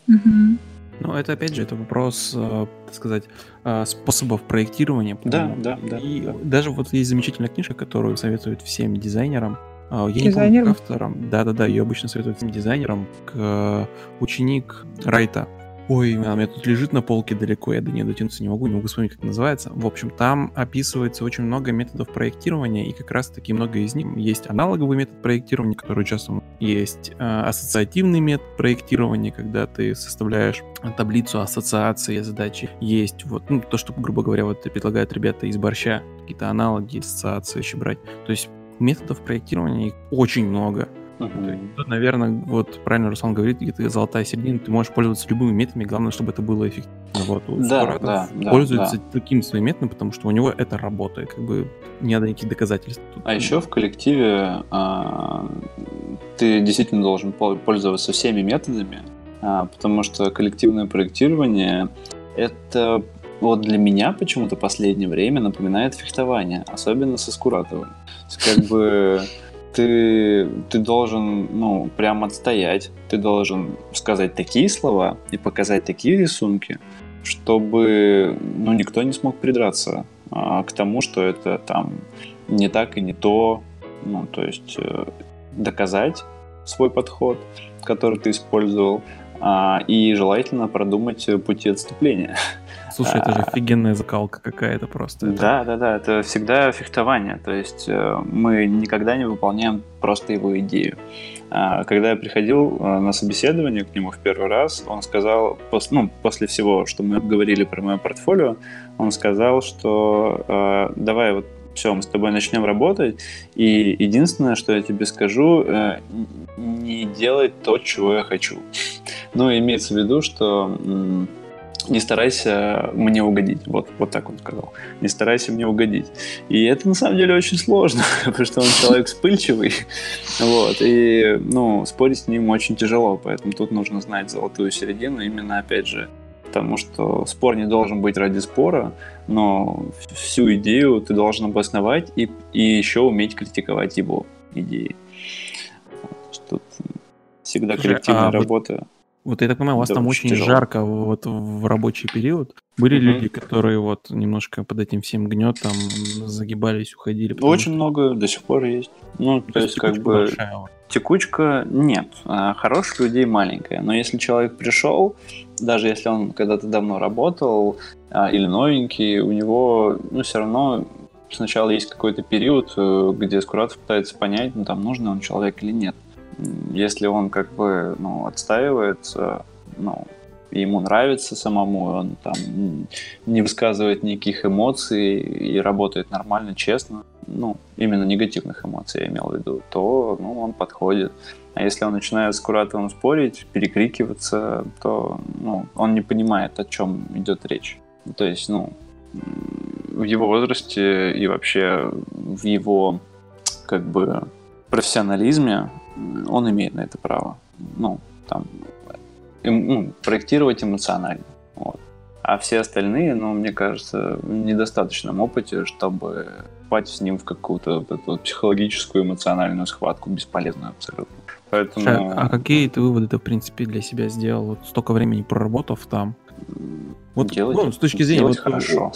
Mm-hmm. Ну, это опять же, это вопрос, э, так сказать, э, способов проектирования.
Да, да, да.
И да. даже вот есть замечательная книжка, которую советуют всем дизайнерам. Э, я Дизайнером? не помню, автором. Да-да-да, ее обычно советуют всем дизайнерам. К ученик Райта. Ой, у меня тут лежит на полке далеко, я до нее дотянуться не могу, не могу вспомнить, как называется. В общем, там описывается очень много методов проектирования, и как раз-таки много из них есть аналоговый метод проектирования, который часто есть э, ассоциативный метод проектирования, когда ты составляешь таблицу ассоциации задачи. Есть вот, ну, то, что, грубо говоря, вот предлагают ребята из борща, какие-то аналоги, ассоциации еще брать. То есть методов проектирования их очень много. Uh-huh. Тут, наверное, вот правильно Руслан говорит, где-то золотая середина, ты можешь пользоваться любыми методами, главное, чтобы это было эффективно. Вот,
да, да, да,
пользуется
да.
таким своим методом, потому что у него это работает, как бы не надо никаких доказательств.
Тут, а еще в коллективе а, ты действительно должен пользоваться всеми методами, а, потому что коллективное проектирование это вот для меня почему-то последнее время напоминает фехтование, особенно со Скуратовым. Как бы ты, ты должен, ну, прям отстоять. Ты должен сказать такие слова и показать такие рисунки, чтобы, ну, никто не смог придраться а, к тому, что это там не так и не то. Ну, то есть э, доказать свой подход, который ты использовал, а, и желательно продумать пути отступления.
Слушай, это же а. офигенная закалка какая-то просто.
Да, да, да, это всегда фехтование. То есть э, мы никогда не выполняем просто его идею. А, когда я приходил э, на собеседование к нему в первый раз, он сказал, ну, после всего, что мы обговорили про мое портфолио, он сказал, что э, давай вот все, мы с тобой начнем работать, и единственное, что я тебе скажу, не делай то, чего я хочу. Ну, имеется в виду, что не старайся мне угодить. Вот, вот так он сказал. Не старайся мне угодить. И это на самом деле очень сложно, потому что он человек вспыльчивый. Вот, и, ну, спорить с ним очень тяжело, поэтому тут нужно знать золотую середину, именно, опять же, потому что спор не должен быть ради спора, но всю идею ты должен обосновать и, и еще уметь критиковать его идеи. Тут всегда коллективная а работа.
Вот я так понимаю, у вас да, там очень тяжело. жарко вот в рабочий период. Были угу. люди, которые вот немножко под этим всем гнетом загибались, уходили.
Очень что... много до сих пор есть. Ну, то, то есть, как бы... Большая. Текучка нет. А хороших людей маленькая. Но если человек пришел, даже если он когда-то давно работал а, или новенький, у него ну, все равно сначала есть какой-то период, э, где Скуратов пытается понять, ну, там, нужный он человек или нет. Если он как бы ну, отстаивается, ну, ему нравится самому, он там не высказывает никаких эмоций и работает нормально, честно, ну, именно негативных эмоций я имел в виду, то ну, он подходит. А если он начинает с Куратовым спорить, перекрикиваться, то ну, он не понимает, о чем идет речь. То есть, ну, в его возрасте и вообще в его как бы профессионализме он имеет на это право. Ну, там, эм, ну, проектировать эмоционально. Вот. А все остальные, ну, мне кажется, в недостаточном опыте, чтобы вступать с ним в какую-то вот психологическую, эмоциональную схватку, бесполезную абсолютно.
Поэтому... А, а какие ты выводы ты, в принципе, для себя сделал, вот столько времени проработав там?
Вот, делать, ну, с точки зрения делать вот, хорошо.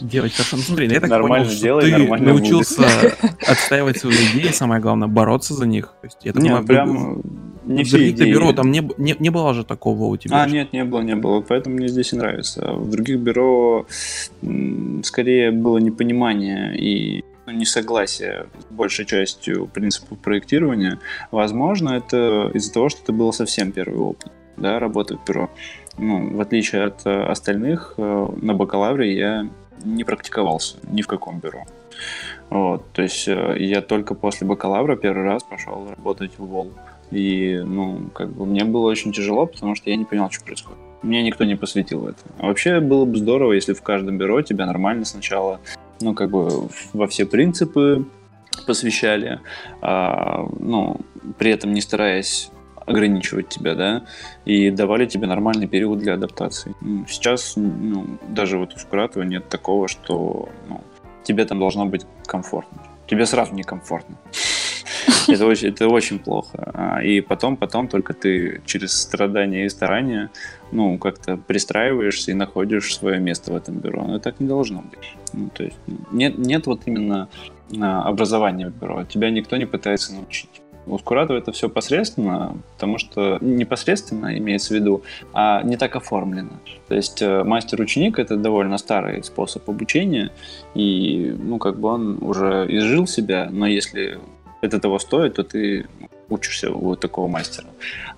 Делать хорошо. Ну, смотри, я так нормально понял, делай, что ты нормально научился будет. отстаивать свои идеи, самое главное, бороться за них. То есть, я
не, думаю, прям
не все идеи. бюро там не, не, не было же такого у тебя?
А, нет, не было, не было. Поэтому мне здесь и нравится. В других бюро скорее было непонимание и ну, несогласие с большей частью принципов проектирования. Возможно, это из-за того, что это был совсем первый опыт да, работы в бюро ну, в отличие от э, остальных, э, на бакалавре я не практиковался ни в каком бюро. Вот, то есть э, я только после бакалавра первый раз пошел работать в ВОЛ. И, ну, как бы мне было очень тяжело, потому что я не понял, что происходит. Мне никто не посвятил это. Вообще было бы здорово, если в каждом бюро тебя нормально сначала, ну, как бы во все принципы посвящали, а, ну, при этом не стараясь ограничивать тебя, да, и давали тебе нормальный период для адаптации. Сейчас, ну, даже вот у Скуратова нет такого, что ну, тебе там должно быть комфортно. Тебе сразу некомфортно. Это очень, это очень плохо. А, и потом, потом только ты через страдания и старания, ну, как-то пристраиваешься и находишь свое место в этом бюро. Но так не должно быть. Ну, то есть нет, нет вот именно а, образования в бюро. Тебя никто не пытается научить. У Скуратова это все посредственно, потому что непосредственно имеется в виду, а не так оформлено. То есть э, мастер-ученик это довольно старый способ обучения, и ну как бы он уже изжил себя, но если это того стоит, то ты учишься у такого мастера.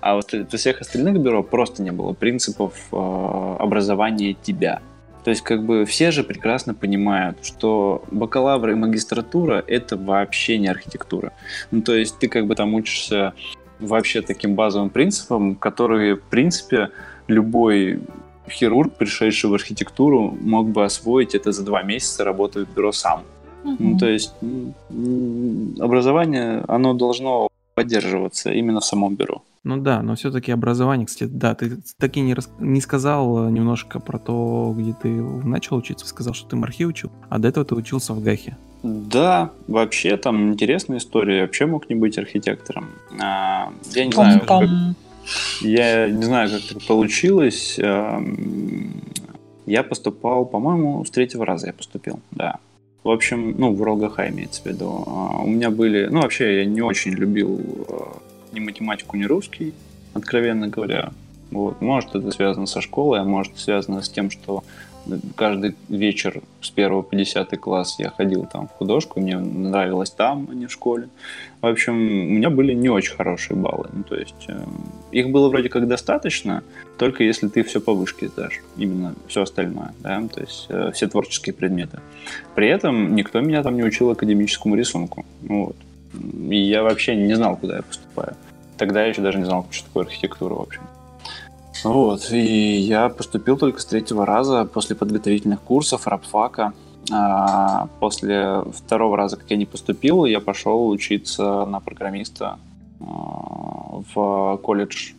А вот во всех остальных бюро просто не было принципов э, образования тебя. То есть как бы все же прекрасно понимают, что бакалавр и магистратура это вообще не архитектура. Ну то есть ты как бы там учишься вообще таким базовым принципам, которые в принципе любой хирург, пришедший в архитектуру, мог бы освоить это за два месяца работая в бюро сам. Uh-huh. Ну, то есть образование, оно должно поддерживаться именно в самом бюро.
Ну да, но все-таки образование, кстати, да, ты так и не, рас... не сказал э, немножко про то, где ты начал учиться, сказал, что ты мархи учил, а до этого ты учился в Гахе.
Да, вообще там интересная история, я вообще мог не быть архитектором. А, я не знаю, как... я не знаю, как это получилось. Я поступал, по-моему, с третьего раза я поступил, да. В общем, ну, в РОГХ имеется в виду. А, у меня были... Ну, вообще, я не очень любил а, ни математику, ни русский, откровенно говоря. Вот. Может, это связано со школой, а может, связано с тем, что каждый вечер с 1 по 10 класс я ходил там в художку, мне нравилось там, а не в школе. В общем, у меня были не очень хорошие баллы. Ну, то есть э, их было вроде как достаточно, только если ты все по вышке сдашь, именно все остальное, да, то есть э, все творческие предметы. При этом никто меня там не учил академическому рисунку. Вот. И я вообще не знал, куда я поступаю. Тогда я еще даже не знал, что такое архитектура, в общем. Вот, и я поступил только с третьего раза после подготовительных курсов рабфака. А после второго раза, как я не поступил, я пошел учиться на программиста а, в колледж,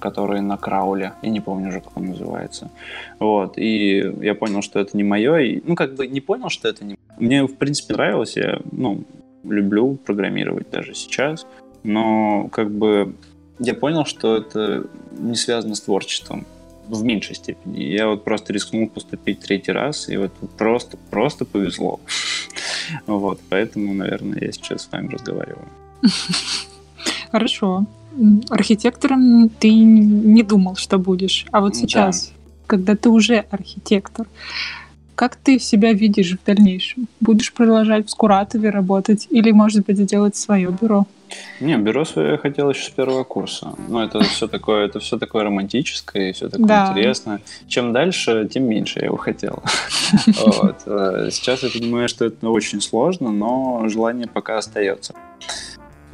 который на Крауле. Я не помню уже, как он называется. Вот, и я понял, что это не мое. И, ну, как бы не понял, что это не Мне, в принципе, нравилось. Я, ну, люблю программировать даже сейчас. Но, как бы, я понял, что это не связано с творчеством. в меньшей степени. Я вот просто рискнул поступить третий раз, и вот просто, просто повезло. Вот, поэтому, наверное, я сейчас с вами разговариваю.
Хорошо. Архитектором ты не думал, что будешь. А вот сейчас, да. когда ты уже архитектор, как ты себя видишь в дальнейшем? Будешь продолжать в Скуратове работать или, может быть, сделать свое бюро?
Не, бюро свое я хотел еще с первого курса. Ну, это все такое, это все такое романтическое и все такое да. интересное. Чем дальше, тем меньше я его хотел. Э, сейчас я понимаю, что это очень сложно, но желание пока остается.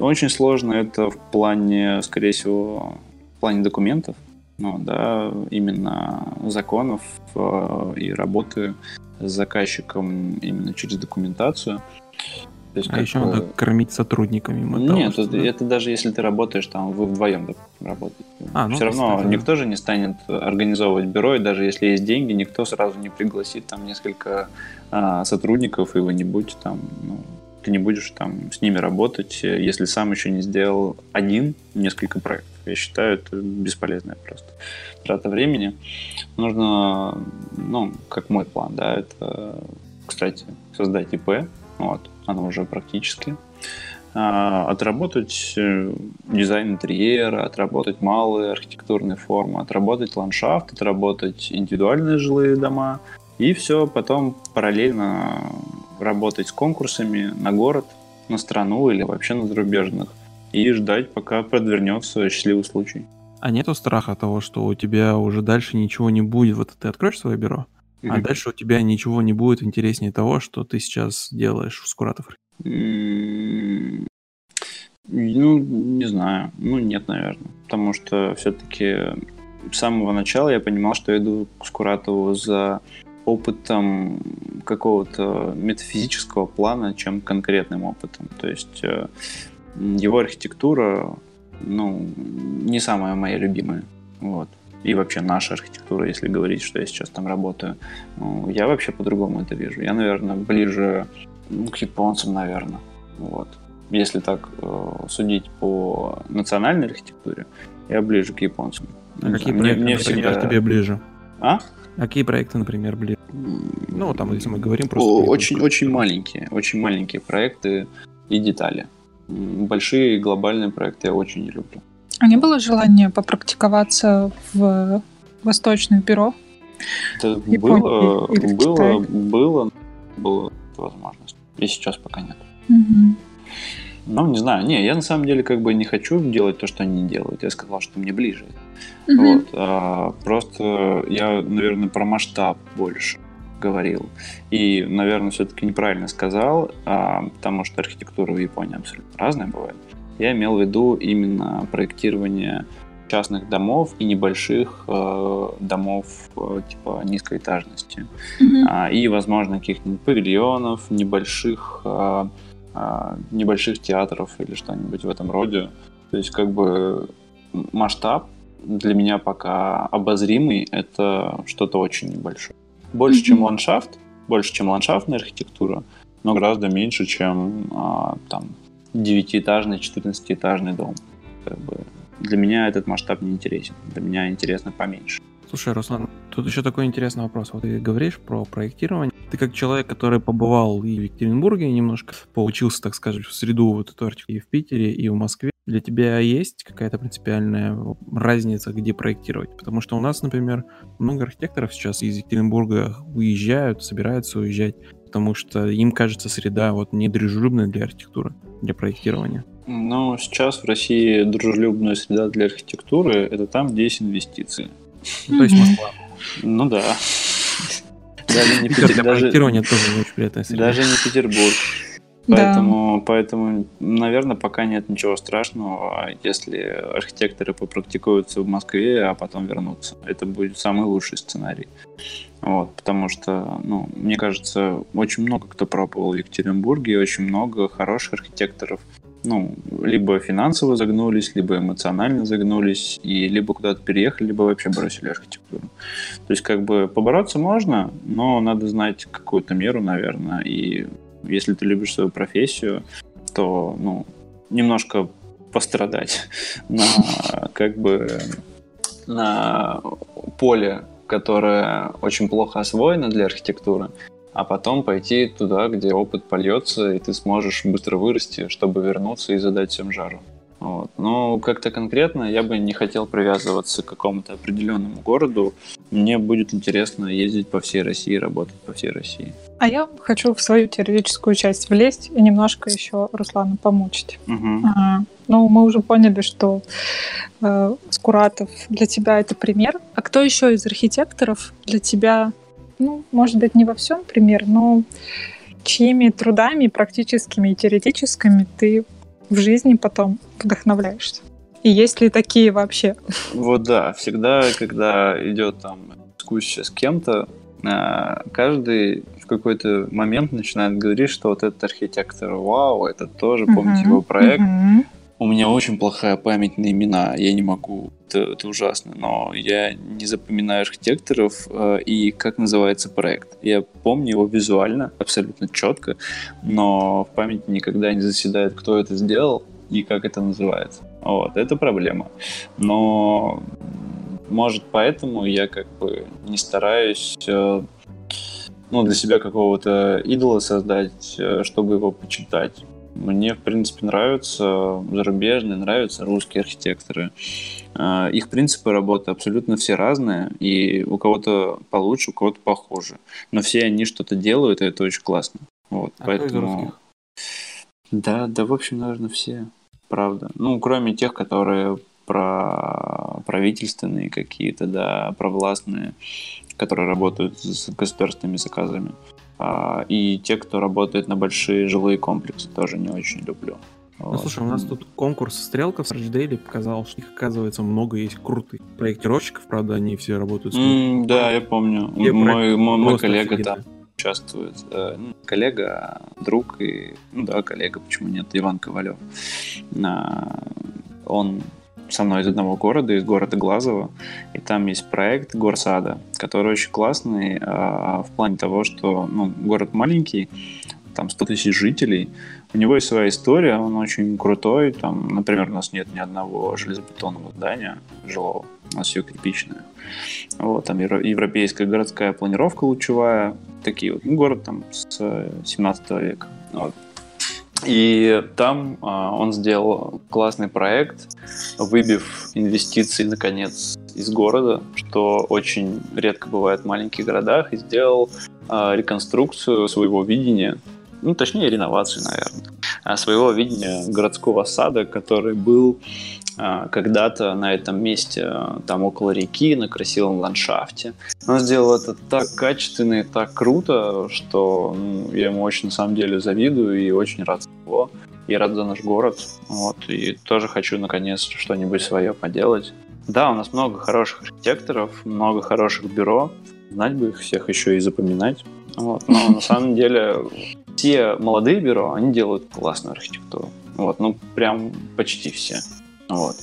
Очень сложно это в плане, скорее всего, в плане документов, ну, да, именно законов э, и работы с заказчиком именно через документацию.
То есть, а еще надо кормить сотрудниками.
Нет, того, это, это даже если ты работаешь там, вы вдвоем работаете. А, ну, Все равно кстати, никто же не станет организовывать бюро, и даже если есть деньги, никто сразу не пригласит там несколько а, сотрудников, и вы не будете там ну, ты не будешь там с ними работать, если сам еще не сделал один, несколько проектов. Я считаю, это бесполезная просто трата времени. Нужно, ну, как мой план, да, это, кстати, создать ИП, вот, оно уже практически, а, отработать э, дизайн интерьера, отработать малые архитектурные формы, отработать ландшафт, отработать индивидуальные жилые дома, и все, потом параллельно работать с конкурсами на город, на страну или вообще на зарубежных. И ждать, пока подвернется счастливый случай.
А нету страха того, что у тебя уже дальше ничего не будет? Вот ты откроешь свое бюро, mm-hmm. а дальше у тебя ничего не будет интереснее того, что ты сейчас делаешь в Скуратов?
Mm-hmm. Ну, не знаю. Ну, нет, наверное. Потому что все-таки с самого начала я понимал, что я иду к Скуратову за опытом какого-то метафизического плана, чем конкретным опытом. То есть э, его архитектура, ну, не самая моя любимая. Вот. И вообще наша архитектура, если говорить, что я сейчас там работаю. Ну, я вообще по-другому это вижу. Я, наверное, ближе ну, к японцам, наверное. Вот. Если так э, судить по национальной архитектуре, я ближе к японцам.
А какие знаю, проекты, мне, мне всегда... тебе ближе?
А?
А какие проекты, например, были? Ну, там, если мы говорим просто...
Очень, очень маленькие, очень маленькие проекты и детали. Большие глобальные проекты я очень не люблю.
А не было желания попрактиковаться в восточных бюро?
Это было, было, было, было возможность. И сейчас пока нет. Угу. Ну, не знаю. Не, я на самом деле как бы не хочу делать то, что они делают. Я сказал, что мне ближе. Угу. Вот. А, просто я, наверное, про масштаб больше говорил. И, наверное, все-таки неправильно сказал, а, потому что архитектура в Японии абсолютно разная бывает. Я имел в виду именно проектирование частных домов и небольших э, домов э, типа низкоэтажности. Mm-hmm. А, и, возможно, каких-нибудь павильонов, небольших э, а, небольших театров или что-нибудь в этом роде. То есть как бы масштаб для меня пока обозримый, это что-то очень небольшое. Больше, mm-hmm. чем ландшафт, больше, чем ландшафтная архитектура, но гораздо меньше, чем а, там девятиэтажный, четырнадцатиэтажный дом. Как бы для меня этот масштаб не интересен. Для меня интересно поменьше.
Слушай, Руслан, тут еще такой интересный вопрос. Вот ты говоришь про проектирование. Ты как человек, который побывал и в Екатеринбурге немножко, поучился, так скажем, в среду вот эту и в Питере, и в Москве. Для тебя есть какая-то принципиальная разница, где проектировать? Потому что у нас, например, много архитекторов сейчас из Екатеринбурга уезжают, собираются уезжать, потому что им кажется среда вот недружелюбная для архитектуры, для проектирования.
Ну, сейчас в России дружелюбная среда для архитектуры – это там, где есть инвестиции.
То есть Москва.
Ну да.
Даже не, Петер... даже... тоже не очень приятная
среда. Даже не Петербург. Поэтому, да. поэтому, наверное, пока нет ничего страшного, если архитекторы попрактикуются в Москве, а потом вернутся. Это будет самый лучший сценарий. Вот, потому что, ну, мне кажется, очень много кто пробовал в Екатеринбурге, очень много хороших архитекторов ну, либо финансово загнулись, либо эмоционально загнулись, и либо куда-то переехали, либо вообще бросили архитектуру. То есть, как бы, побороться можно, но надо знать какую-то меру, наверное, и если ты любишь свою профессию, то, ну, немножко пострадать на, как бы, на поле, которое очень плохо освоено для архитектуры, а потом пойти туда, где опыт польется, и ты сможешь быстро вырасти, чтобы вернуться и задать всем жару. Вот. Но как-то конкретно я бы не хотел привязываться к какому-то определенному городу. Мне будет интересно ездить по всей России, работать по всей России.
А я хочу в свою теоретическую часть влезть и немножко еще Руслана помучить. Угу. А, ну, мы уже поняли, что э, Скуратов для тебя это пример. А кто еще из архитекторов для тебя, ну, может быть, не во всем пример, но чьими трудами практическими и теоретическими ты в жизни потом вдохновляешься? И есть ли такие вообще?
Вот да, всегда, когда идет там дискуссия с кем-то, а, каждый в какой-то момент начинает говорить, что вот этот архитектор, вау, это тоже, помните uh-huh, его проект. Uh-huh. У меня очень плохая память на имена, я не могу, это, это ужасно, но я не запоминаю архитекторов э, и как называется проект. Я помню его визуально, абсолютно четко, но в памяти никогда не заседает, кто это сделал и как это называется. Вот, это проблема. Но может поэтому я как бы не стараюсь э, ну, для себя какого-то идола создать, э, чтобы его почитать. Мне, в принципе, нравятся зарубежные, нравятся русские архитекторы. А, их принципы работы абсолютно все разные, и у кого-то получше, у кого-то похуже. Но все они что-то делают, и это очень классно. Вот, а поэтому... Да, да, в общем, наверное, все. Правда. Ну, кроме тех, которые про правительственные какие-то, да, провластные, которые работают с государственными заказами. А, и те, кто работает на большие жилые комплексы, тоже не очень люблю.
Ну, вот. слушай, у нас тут конкурс стрелка в Сардждейле показал, что их, оказывается, много есть крутых проектировщиков, правда, они все работают с...
Mm, да, я помню. И мой, мой, мой коллега там участвует. Э, ну, коллега, друг и... Ну да, коллега, почему нет, Иван Ковалев. Он со мной из одного города, из города Глазово, и там есть проект Горсада, который очень классный а, в плане того, что ну, город маленький, там 100 тысяч жителей, у него есть своя история, он очень крутой, там, например, у нас нет ни одного железобетонного здания жилого, у нас все кирпичное. Вот, там европейская городская планировка лучевая, такие вот, ну, город там с 17 века. Вот. И там а, он сделал классный проект, выбив инвестиции, наконец, из города, что очень редко бывает в маленьких городах, и сделал а, реконструкцию своего видения, ну, точнее, реновацию, наверное, а, своего видения городского сада, который был когда-то на этом месте, а, там около реки, на красивом ландшафте. Он сделал это так качественно и так круто, что ну, я ему очень на самом деле завидую и очень рад за него. И рад за наш город. Вот, и тоже хочу наконец что-нибудь свое поделать. Да, у нас много хороших архитекторов, много хороших бюро. Знать бы их всех еще и запоминать. Вот. Но на самом деле все молодые бюро, они делают классную архитектуру. Вот, ну прям почти все. Вот.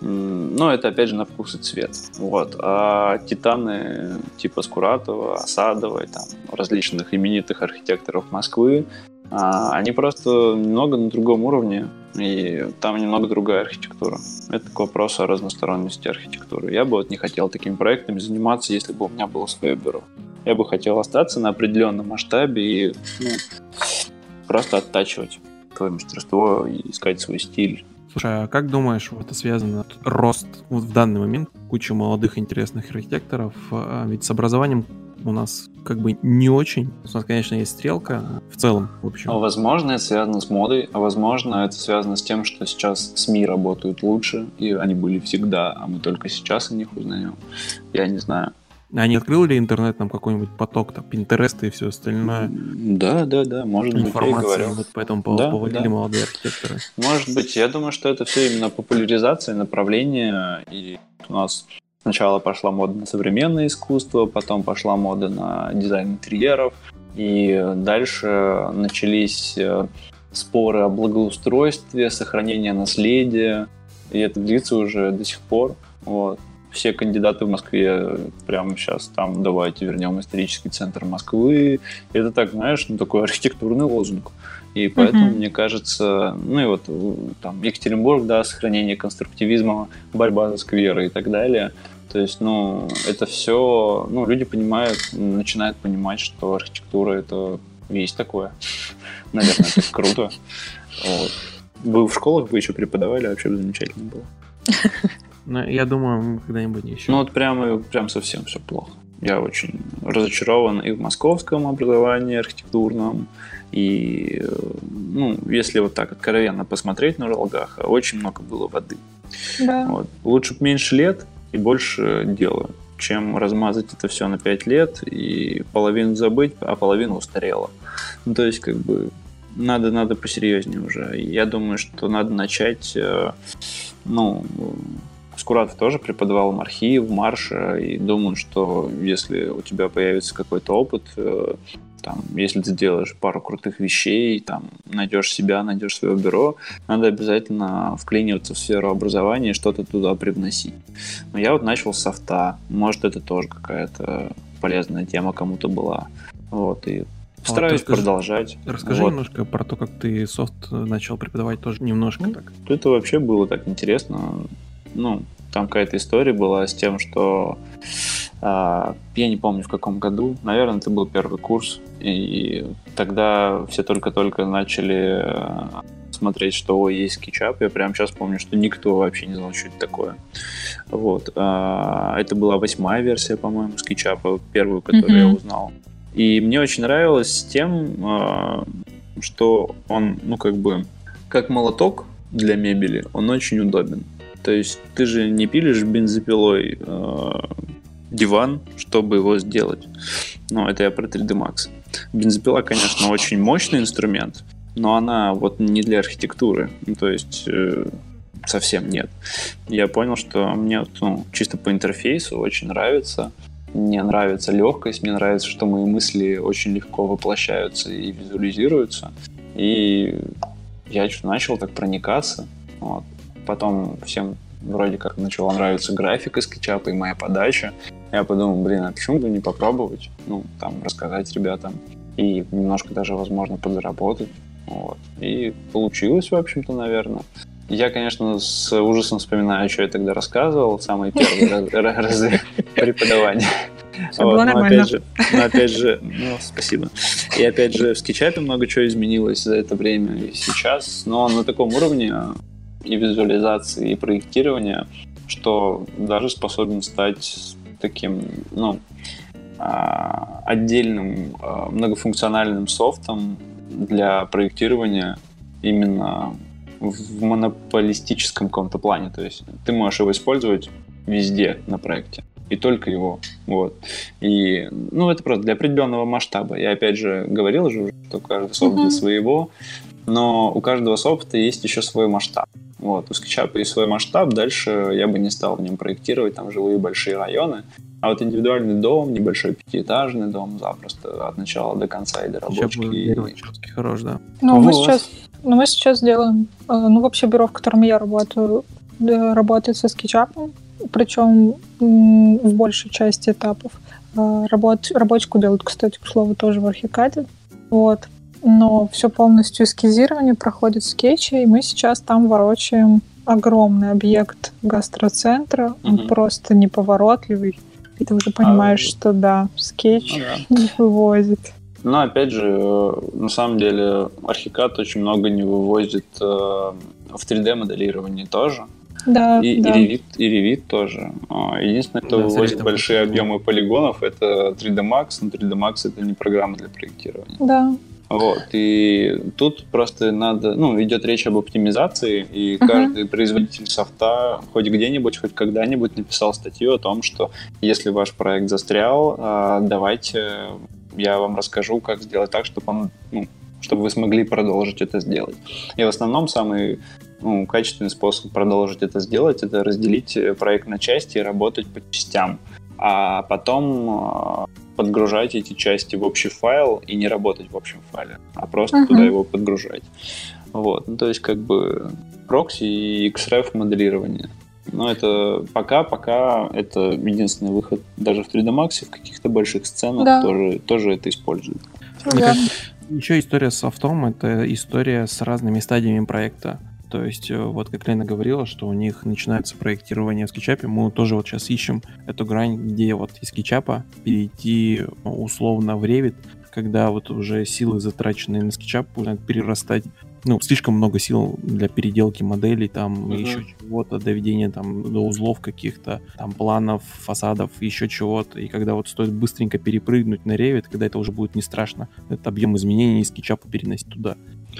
Но это опять же на вкус и цвет. Вот. А титаны типа Скуратова, Осадовой, там, различных именитых архитекторов Москвы, а, они просто немного на другом уровне, и там немного другая архитектура. Это к вопросу о разносторонности архитектуры. Я бы вот не хотел такими проектами заниматься, если бы у меня было свое бюро. Я бы хотел остаться на определенном масштабе и ну, просто оттачивать свое мастерство и искать свой стиль
Слушай, а как думаешь, вот это связано рост вот в данный момент куча молодых интересных архитекторов, а ведь с образованием у нас как бы не очень. У нас, конечно, есть стрелка, в целом, в общем.
А возможно, это связано с модой, а возможно, это связано с тем, что сейчас СМИ работают лучше, и они были всегда, а мы только сейчас о них узнаем. Я не знаю.
А не открыл ли интернет там какой-нибудь поток, там, Pinterest и все остальное?
Да, да, да, может быть,
я говорю. вот поэтому да, повалили да. молодые архитекторы.
Может быть, я думаю, что это все именно популяризация направления, и у нас сначала пошла мода на современное искусство, потом пошла мода на дизайн интерьеров, и дальше начались э, споры о благоустройстве, сохранении наследия, и это длится уже до сих пор. Вот все кандидаты в Москве прямо сейчас там давайте вернем исторический центр Москвы. Это так, знаешь, ну, такой архитектурный лозунг. И поэтому, mm-hmm. мне кажется, ну и вот там Екатеринбург, да, сохранение конструктивизма, борьба за скверы и так далее. То есть, ну, это все, ну, люди понимают, начинают понимать, что архитектура это есть такое. Наверное, это круто. Вот. Вы в школах вы еще преподавали, вообще замечательно было.
Ну, я думаю, мы когда-нибудь еще.
Ну, вот прямо, прям совсем все плохо. Я очень разочарован и в московском образовании архитектурном, и, ну, если вот так откровенно посмотреть на Ролгаха, очень много было воды. Да. Вот. Лучше меньше лет и больше дела, чем размазать это все на 5 лет и половину забыть, а половину устарело. Ну, то есть, как бы, надо, надо посерьезнее уже. Я думаю, что надо начать, э, ну, Скуратов тоже преподавал мархи в марше, и думаю, что если у тебя появится какой-то опыт, э, там, если ты делаешь пару крутых вещей, там, найдешь себя, найдешь свое бюро, надо обязательно вклиниваться в сферу образования и что-то туда привносить. Но я вот начал с софта, может, это тоже какая-то полезная тема кому-то была. Вот, и а Стараюсь вот расскажи, продолжать.
Расскажи вот. немножко про то, как ты софт начал преподавать тоже немножко ну, так.
Это вообще было так интересно. Ну, там какая-то история была с тем, что э, я не помню в каком году, наверное, это был первый курс, и тогда все только-только начали э, смотреть, что есть скетчап. Я прямо сейчас помню, что никто вообще не знал, что это такое. Вот. Э, это была восьмая версия, по-моему, скетчапа, первую, которую mm-hmm. я узнал. И мне очень нравилось тем, что он, ну, как бы, как молоток для мебели, он очень удобен. То есть ты же не пилишь бензопилой э, диван, чтобы его сделать. Ну, это я про 3D Max. Бензопила, конечно, очень мощный инструмент, но она вот не для архитектуры. Ну, то есть э, совсем нет. Я понял, что мне ну, чисто по интерфейсу очень нравится. Мне нравится легкость, мне нравится, что мои мысли очень легко воплощаются и визуализируются. И я начал так проникаться. Вот. Потом всем вроде как начала нравиться графика скетчапа и моя подача. Я подумал, блин, а почему бы не попробовать? Ну, там, рассказать ребятам и немножко даже, возможно, подзаработать. Вот. И получилось, в общем-то, наверное. Я, конечно, с ужасом вспоминаю, что я тогда рассказывал, самые первые разы преподавания. Вот, но опять же, но опять же, ну, спасибо. И опять же, в скетчапе много чего изменилось за это время и сейчас, но на таком уровне и визуализации, и проектирования, что даже способен стать таким, ну, а, отдельным а, многофункциональным софтом для проектирования именно в монополистическом каком-то плане. То есть ты можешь его использовать везде на проекте. И только его. Вот. И, ну, это просто для определенного масштаба. Я опять же говорил же, что каждый софт mm-hmm. для своего, но у каждого софта есть еще свой масштаб. Вот, у SketchUp есть свой масштаб, дальше я бы не стал в нем проектировать там жилые большие районы. А вот индивидуальный дом, небольшой пятиэтажный дом, запросто от начала до конца и до рабочки.
Четкий хорош, да.
Ну, вот. мы сейчас, ну, мы сейчас делаем, э, ну, вообще бюро, в котором я работаю, работает со SketchUp, причем в большей части этапов. Э, работ, рабочку делают, кстати, к слову, тоже в Архикаде. Вот но все полностью эскизирование проходит в скетче, и мы сейчас там ворочаем огромный объект гастроцентра, он угу. просто неповоротливый. И ты уже понимаешь, а, что да, скетч ну, да. не вывозит.
Но опять же, э, на самом деле, Архикад очень много не вывозит э, в 3D-моделировании тоже.
Да,
и,
да.
и, Revit, и Revit тоже. А, единственное, кто да, вывозит большие объемы полигонов, это 3D Max, но 3D Max это не программа для проектирования.
Да,
вот, и тут просто надо, ну, идет речь об оптимизации, и uh-huh. каждый производитель софта хоть где-нибудь, хоть когда-нибудь написал статью о том, что если ваш проект застрял, а, давайте я вам расскажу, как сделать так, чтобы он, ну, чтобы вы смогли продолжить это сделать. И в основном самый ну, качественный способ продолжить это сделать, это разделить проект на части и работать по частям а потом а, подгружать эти части в общий файл и не работать в общем файле, а просто uh-huh. туда его подгружать. Вот, ну, то есть как бы прокси и XREF моделирование. Но это пока, пока это единственный выход. Даже в 3D Max в каких-то больших сценах да. тоже, тоже это используют.
Да. Еще история с софтом — это история с разными стадиями проекта. То есть, э, вот как Лена говорила, что у них начинается проектирование в скетчапе, мы тоже вот сейчас ищем эту грань, где вот из скетчапа перейти условно в Revit, когда вот уже силы, затраченные на скетчап, будут перерастать ну, слишком много сил для переделки моделей, там, uh-huh. еще чего-то, доведения там до узлов каких-то, там, планов, фасадов, еще чего-то. И когда вот стоит быстренько перепрыгнуть на Revit, когда это уже будет не страшно, этот объем изменений из скетчапа переносить туда.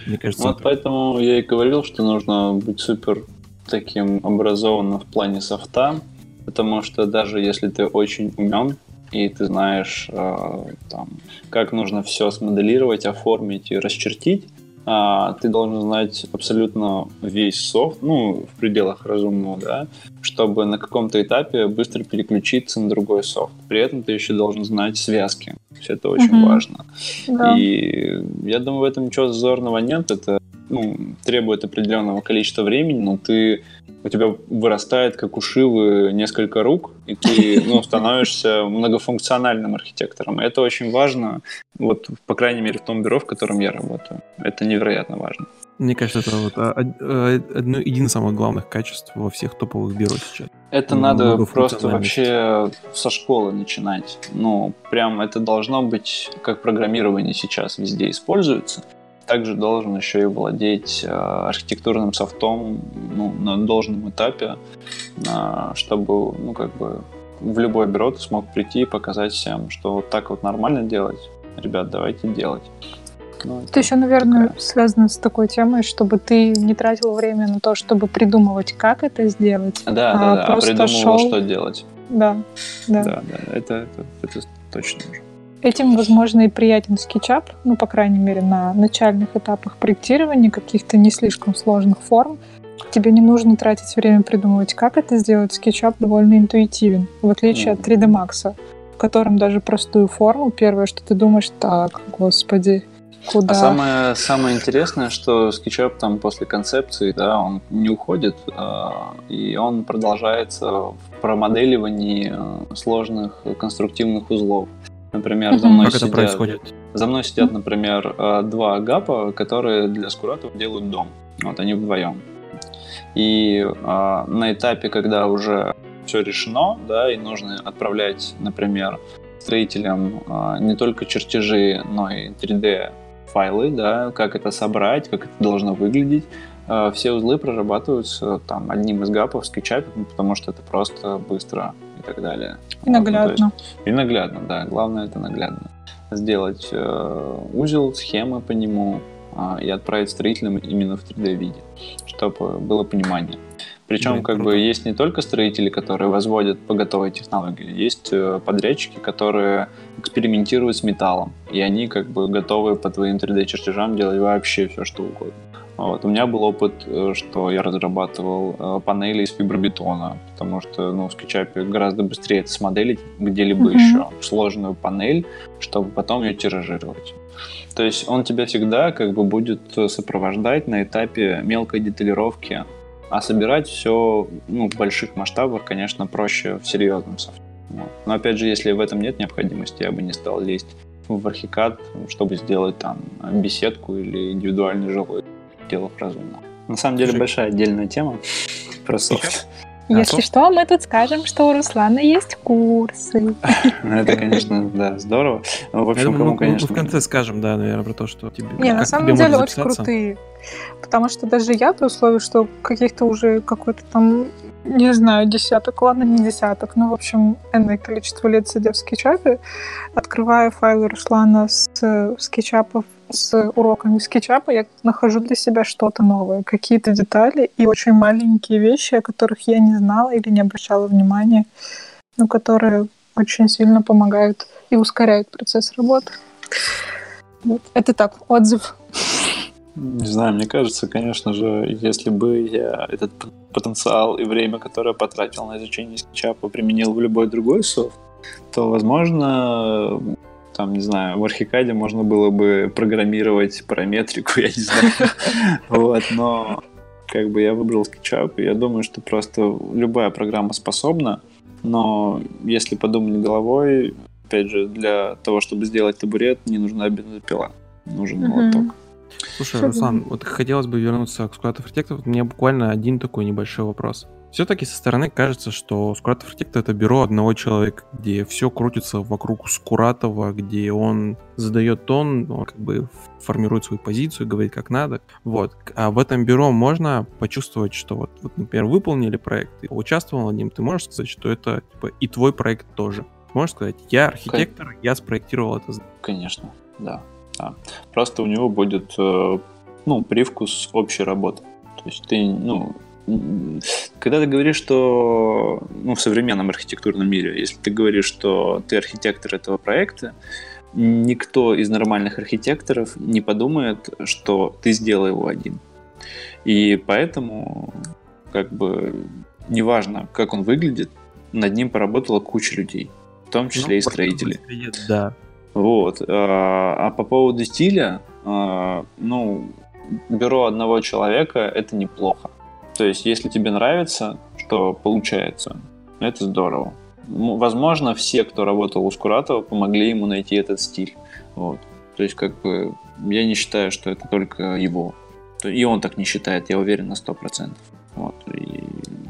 Мне кажется, вот это... поэтому я и говорил, что нужно быть супер таким образованным в плане софта, потому что даже если ты очень умен, и ты знаешь, э, там, как нужно все смоделировать, оформить и расчертить, а, ты должен знать абсолютно весь софт, ну, в пределах разумного, да, чтобы на каком-то этапе быстро переключиться на другой софт. При этом ты еще должен знать связки. Все это очень mm-hmm. важно. Да. И я думаю, в этом ничего зазорного нет. Это ну, требует определенного количества времени, но ты у тебя вырастает, как у Шивы, несколько рук, и ты ну, становишься многофункциональным архитектором. И это очень важно, вот, по крайней мере, в том бюро, в котором я работаю. Это невероятно важно.
Мне кажется, это вот а, а, одно из самых главных качеств во всех топовых бюро сейчас.
Это надо просто вообще со школы начинать. Ну, прям это должно быть, как программирование сейчас везде используется также должен еще и владеть э, архитектурным софтом ну, на должном этапе, чтобы, ну, как бы в любое бюро ты смог прийти и показать всем, что вот так вот нормально делать. Ребят, давайте делать.
Ну, это, это еще, наверное, такая... связано с такой темой, чтобы ты не тратил время на то, чтобы придумывать, как это сделать.
Да, а да, да, а придумывал, шел... что делать.
Да, да.
Да, да, это, это, это точно нужно.
Этим, возможно, и приятен скетчап, ну, по крайней мере, на начальных этапах проектирования каких-то не слишком сложных форм. Тебе не нужно тратить время придумывать, как это сделать. Скетчап довольно интуитивен, в отличие от 3D Max, в котором даже простую форму, первое, что ты думаешь, так, господи, Куда?
А самое, самое интересное, что SketchUp там после концепции, да, он не уходит, э, и он продолжается в промоделивании э, сложных конструктивных узлов. Например, за мной как сидят... это происходит? За мной сидят, например, э, два гапа, которые для скуратов делают дом. Вот они вдвоем. И э, на этапе, когда уже все решено, да, и нужно отправлять, например, строителям э, не только чертежи, но и 3D файлы, да, как это собрать, как это должно выглядеть. Э, все узлы прорабатываются там одним из гапов SketchUp, потому что это просто быстро и так далее.
И наглядно. Вот,
есть, и наглядно, да. Главное это наглядно. Сделать э, узел, схемы по нему э, и отправить строителям именно в 3D виде, чтобы было понимание. Причем, да, как круто. бы, есть не только строители, которые возводят по готовой технологии, есть э, подрядчики, которые экспериментируют с металлом, и они как бы готовы по твоим 3D-чертежам делать вообще все, что угодно. Вот. У меня был опыт, э, что я разрабатывал э, панели из фибробетона, потому что ну, в SketchUp гораздо быстрее это смоделить где-либо mm-hmm. еще сложную панель, чтобы потом ее тиражировать. То есть он тебя всегда как бы будет сопровождать на этапе мелкой деталировки, а собирать все ну, в больших масштабах, конечно, проще в серьезном софте. Но опять же, если в этом нет необходимости, я бы не стал лезть в архикад, чтобы сделать там беседку или индивидуальный жилой пределах разумного. На самом деле большая отдельная тема про софт.
Если а что, мы тут скажем, что у Руслана есть курсы.
Ну, это, конечно, да, здорово.
В общем, кому, конечно... в конце скажем, да, наверное, про то, что тебе...
Не, на самом деле очень крутые. Потому что даже я, при условии, что каких-то уже какой-то там не знаю, десяток, ладно, не десяток, но, в общем, энное количество лет сидя в скетчапе, открывая файлы Руслана с скетчапов, с уроками скетчапа, я нахожу для себя что-то новое, какие-то детали и очень маленькие вещи, о которых я не знала или не обращала внимания, но которые очень сильно помогают и ускоряют процесс работы. Вот. Это так, отзыв.
Не знаю, мне кажется, конечно же, если бы я этот потенциал и время, которое потратил на изучение скетчапа, применил в любой другой софт, то, возможно, там, не знаю, в архикаде можно было бы программировать параметрику, я не знаю. Вот, но как бы я выбрал SketchUp, и я думаю, что просто любая программа способна, но если подумать головой, опять же, для того, чтобы сделать табурет, не нужна бензопила, нужен молоток.
Слушай, Руслан, вот хотелось бы вернуться к Squad of У меня буквально один такой небольшой вопрос. Все-таки со стороны кажется, что Squad of это бюро одного человека, где все крутится вокруг Скуратова, где он задает тон, он как бы формирует свою позицию, говорит как надо. Вот. А в этом бюро можно почувствовать, что вот, вот например, выполнили проект, ты участвовал в нем, ты можешь сказать, что это типа, и твой проект тоже. Можешь сказать, я архитектор, я спроектировал это.
Конечно, да. да. Просто у него будет э, ну, привкус общей работы. То есть ты, ну, когда ты говоришь, что ну, в современном архитектурном мире, если ты говоришь, что ты архитектор этого проекта, никто из нормальных архитекторов не подумает, что ты сделал его один. И поэтому, как бы, неважно, как он выглядит, над ним поработала куча людей, в том числе ну, и строители.
Да.
Вот. А, а по поводу стиля, а, ну, бюро одного человека это неплохо. То есть, если тебе нравится, что получается, это здорово. Возможно, все, кто работал у Скуратова, помогли ему найти этот стиль. Вот. То есть, как бы, я не считаю, что это только его. И он так не считает, я уверен на 100%. Вот. И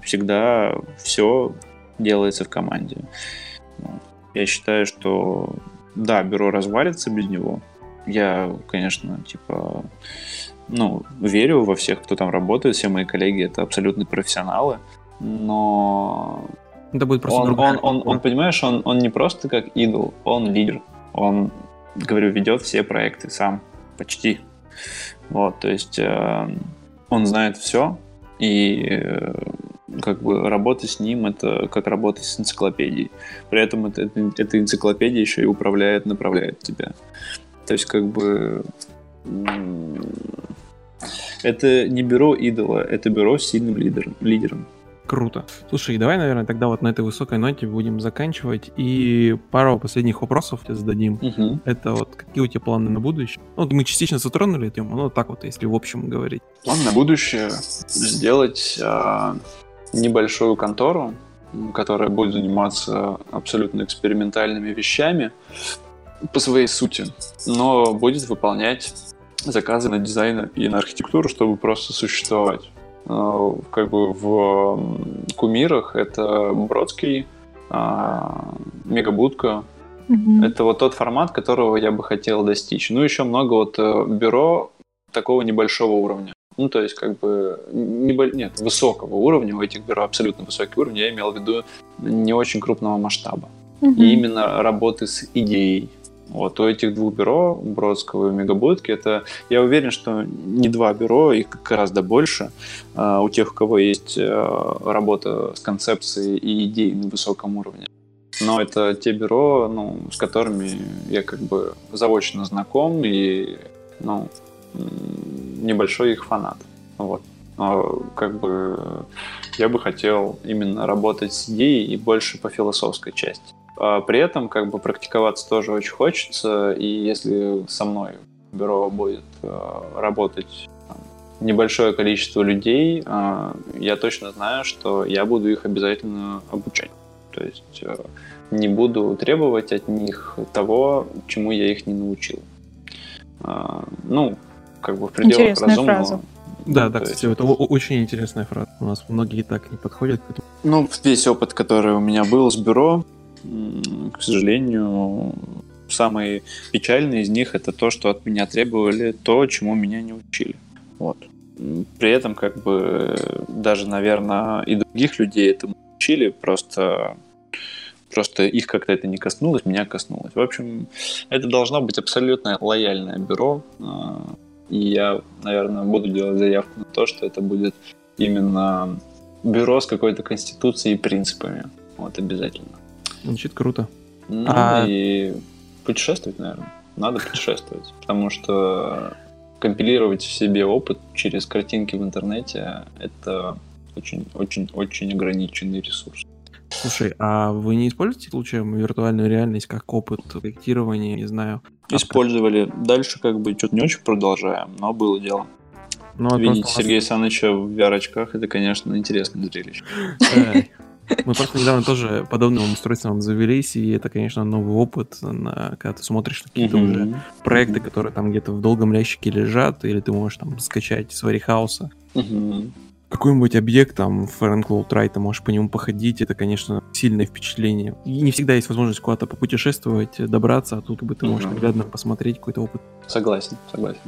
всегда все делается в команде. Вот. Я считаю, что да, бюро развалится без него. Я, конечно, типа ну, верю во всех, кто там работает, все мои коллеги это абсолютные профессионалы, но
это будет просто
он,
другая
он, он, он, понимаешь, он, он не просто как идол, он лидер. Он, говорю, ведет все проекты сам, почти. Вот, то есть э, он знает все, и э, как бы работа с ним это как работа с энциклопедией. При этом это, это, эта энциклопедия еще и управляет, направляет тебя. То есть как бы это не бюро идола, это бюро с сильным лидером. лидером.
Круто. Слушай, давай, наверное, тогда вот на этой высокой ноте будем заканчивать. И пару последних вопросов тебе зададим. Угу. Это вот какие у тебя планы на будущее? Ну, мы частично затронули эту тему, но так вот, если в общем говорить.
План на будущее сделать а, небольшую контору, которая будет заниматься абсолютно экспериментальными вещами по своей сути, но будет выполнять заказы на дизайн и на архитектуру, чтобы просто существовать. А, как бы в кумирах это Бродский, а, Мегабудка. Mm-hmm. Это вот тот формат, которого я бы хотел достичь. Ну, еще много вот э, бюро такого небольшого уровня. Ну, то есть, как бы, не, нет, высокого уровня, у этих бюро абсолютно высокий уровень, я имел в виду не очень крупного масштаба. Mm-hmm. И именно работы с идеей, вот у этих двух бюро, Бродского и Мегабудки, это, я уверен, что не два бюро, их гораздо больше. А, у тех, у кого есть э, работа с концепцией и идеей на высоком уровне. Но это те бюро, ну, с которыми я как бы заочно знаком и, ну, небольшой их фанат. Вот. Но, как бы я бы хотел именно работать с идеей и больше по философской части. А при этом как бы практиковаться тоже очень хочется, и если со мной бюро будет э, работать небольшое количество людей, э, я точно знаю, что я буду их обязательно обучать. То есть э, не буду требовать от них того, чему я их не научил. Ну, как бы в пределах Интересная разумного. Фраза.
Да, да, кстати, есть... это очень интересная фраза. У нас многие так не подходят к этому.
Ну, весь опыт, который у меня был с бюро, к сожалению, самый печальный из них это то, что от меня требовали то, чему меня не учили. Вот. При этом, как бы, даже, наверное, и других людей этому учили, просто, просто их как-то это не коснулось, меня коснулось. В общем, это должно быть абсолютно лояльное бюро, а, и я, наверное, буду делать заявку на то, что это будет именно бюро с какой-то конституцией и принципами. Вот, обязательно.
Звучит круто.
Ну а... и путешествовать, наверное. Надо путешествовать. Потому что компилировать в себе опыт через картинки в интернете — это очень-очень-очень ограниченный ресурс.
Слушай, а вы не используете случаем виртуальную реальность как опыт проектирования, не знаю?
Использовали. Как... Дальше как бы что-то не очень продолжаем, но было дело. Ну, а Видеть Сергея Саныча в VR-очках — это, конечно, интересное зрелище.
Мы просто недавно тоже подобным устройством завелись, и это, конечно, новый опыт, на, когда ты смотришь какие-то mm-hmm. уже проекты, которые там где-то в долгом ящике лежат, или ты можешь там скачать с Варихауса. Mm-hmm какой-нибудь объект, там, Fair Cloud Try, ты можешь по нему походить, это, конечно, сильное впечатление. И не всегда есть возможность куда-то попутешествовать, добраться, а тут как бы ты можешь наглядно посмотреть какой-то опыт.
Согласен, согласен.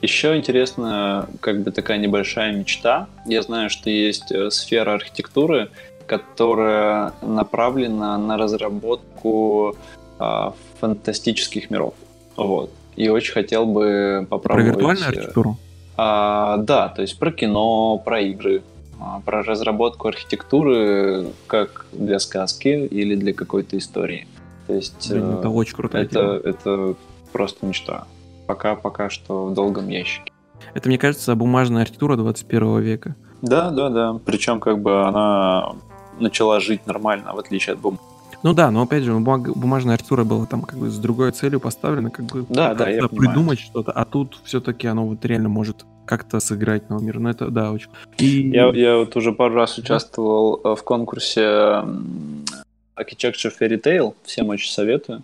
Еще интересно, как бы такая небольшая мечта. Я знаю, что есть э, сфера архитектуры, которая направлена на разработку а, фантастических миров. Вот. И очень хотел бы попробовать...
Про виртуальную э, архитектуру?
А, да, то есть про кино, про игры, а, про разработку архитектуры как для сказки или для какой-то истории. То есть
Блин, это очень круто.
Это, это просто мечта. Пока, пока что в долгом ящике.
Это, мне кажется, бумажная архитектура 21 века.
Да, да, да. Причем как бы она начала жить нормально, в отличие от бумаги.
Ну да, но опять же, бумаг, бумажная архитектура была там как бы с другой целью поставлена, как бы
да, да, я
придумать что-то, а тут все-таки оно вот реально может как-то сыграть на мир. Ну это да, очень.
И... Я, я вот уже пару раз участвовал да. Э, в конкурсе Architecture Fairy Tale, всем очень советую.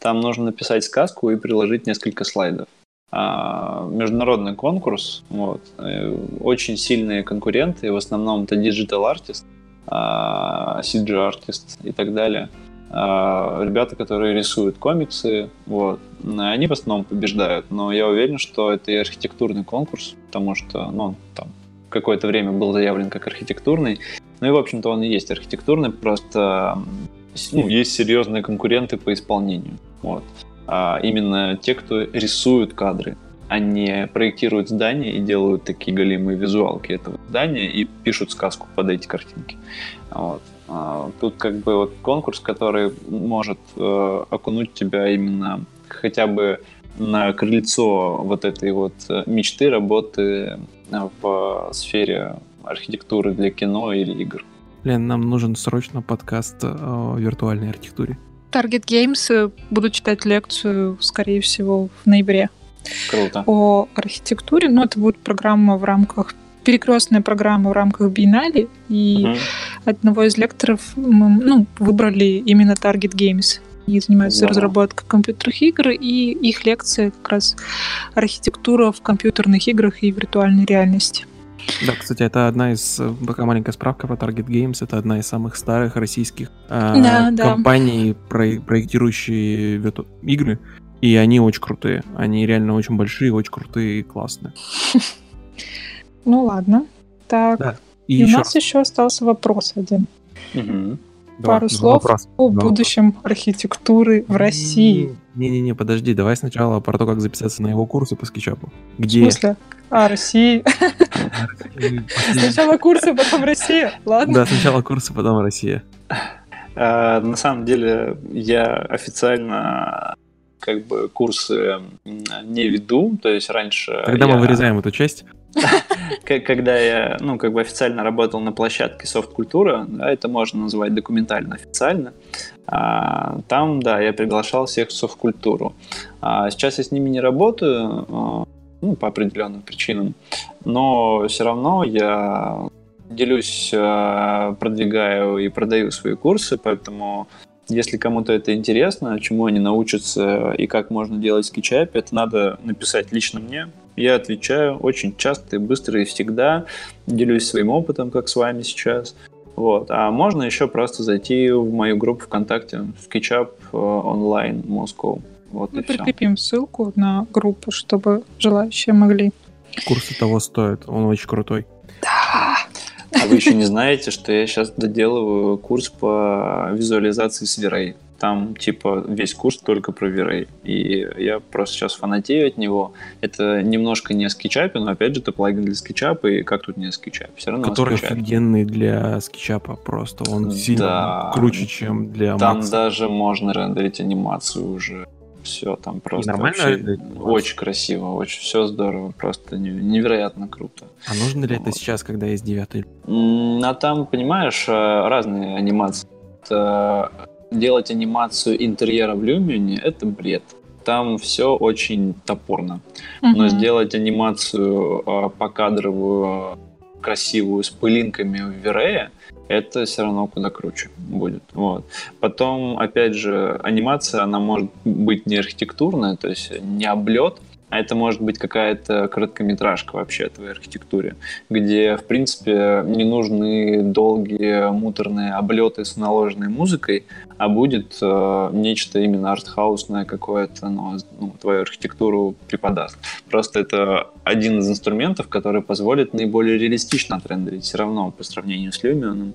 Там нужно написать сказку и приложить несколько слайдов. А, международный конкурс, вот, э, очень сильные конкуренты, в основном это Digital Artist, а, CG-артист и так далее. А, ребята, которые рисуют комиксы, вот, они в основном побеждают, но я уверен, что это и архитектурный конкурс, потому что, ну, там, какое-то время был заявлен как архитектурный, ну и, в общем-то, он и есть архитектурный, просто ну, есть серьезные конкуренты по исполнению, вот. А именно те, кто рисуют кадры, они проектируют здания и делают такие голимые визуалки этого здания и пишут сказку под эти картинки. Вот. А, тут как бы вот конкурс, который может э, окунуть тебя именно хотя бы на крыльцо вот этой вот э, мечты работы в сфере архитектуры для кино или игр.
Лен, нам нужен срочно подкаст о виртуальной архитектуре.
Target Games э, буду читать лекцию, скорее всего, в ноябре.
Круто.
О архитектуре. Ну, это будет программа в рамках перекрестная программа в рамках Биеннале, и угу. одного из лекторов мы ну, выбрали именно Target Games. И занимаются wow. разработкой компьютерных игр, и их лекция как раз архитектура в компьютерных играх и виртуальной реальности.
Да, кстати, это одна из, такая маленькая справка про Target Games, это одна из самых старых российских э, да, компаний, да. Про, проектирующие вирту... игры. И они очень крутые. Они реально очень большие, очень крутые и классные.
Ну ладно. Так. Да. И, и у нас еще остался вопрос один.
Угу.
Пару два, слов два о два будущем архитектуры в России.
Не-не-не, подожди, давай сначала про то, как записаться на его курсы по скетчапу. Где?
В смысле? А, России. Сначала курсы, потом Россия. Ладно.
Да, сначала курсы, потом Россия.
А, на самом деле, я официально как бы курсы не веду, то есть раньше...
Когда
я...
мы вырезаем эту часть?
Когда я, ну, как бы официально работал на площадке софт-культура, да, это можно называть документально официально, а, там, да, я приглашал всех в софт-культуру. А сейчас я с ними не работаю, а, ну, по определенным причинам, но все равно я делюсь, продвигаю и продаю свои курсы, поэтому если кому-то это интересно, чему они научатся и как можно делать скетчап, это надо написать лично мне. Я отвечаю очень часто и быстро и всегда. Делюсь своим опытом, как с вами сейчас. Вот. А можно еще просто зайти в мою группу ВКонтакте SketchUp э, онлайн Москву. Вот
Мы прикрепим все. ссылку на группу, чтобы желающие могли.
Курсы того стоят, он очень крутой.
Да.
А вы еще не знаете, что я сейчас доделываю курс по визуализации с Верой. Там, типа, весь курс только про Верей. И я просто сейчас фанатею от него. Это немножко не скетчапе, но, опять же, это плагин для скетчапа, и как тут не о скетчапе? Все равно
Который офигенный для скетчапа просто. Он сильно да. круче, чем для
Там Max. даже можно рендерить анимацию уже все там просто вообще очень красиво, очень все здорово, просто невероятно круто.
А нужно ли вот. это сейчас, когда есть девятый?
А там, понимаешь, э, разные анимации. Это делать анимацию интерьера в Люмине — это бред. Там все очень топорно. Uh-huh. Но сделать анимацию э, покадровую, красивую, с пылинками в Верее, это все равно куда круче будет. Вот. Потом, опять же, анимация, она может быть не архитектурная, то есть не облет, а это может быть какая-то короткометражка вообще твоей архитектуре, где, в принципе, не нужны долгие муторные облеты с наложенной музыкой, а будет э, нечто именно артхаусное какое-то, но ну, твою архитектуру преподаст. Просто это один из инструментов, который позволит наиболее реалистично отрендерить все равно по сравнению с Lumion.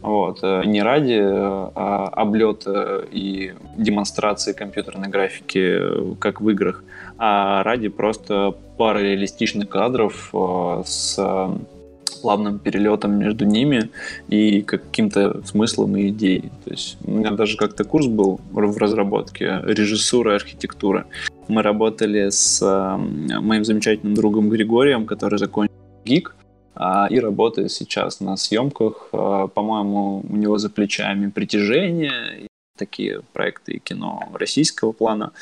Вот. Э, не ради э, облета и демонстрации компьютерной графики, э, как в играх, а ради просто пары реалистичных кадров с плавным перелетом между ними и каким-то смыслом и идеей. То есть у меня даже как-то курс был в разработке режиссура и архитектура. Мы работали с моим замечательным другом Григорием, который закончил ГИК, а, и работает сейчас на съемках. По-моему, у него за плечами «Притяжение», такие проекты и кино российского плана.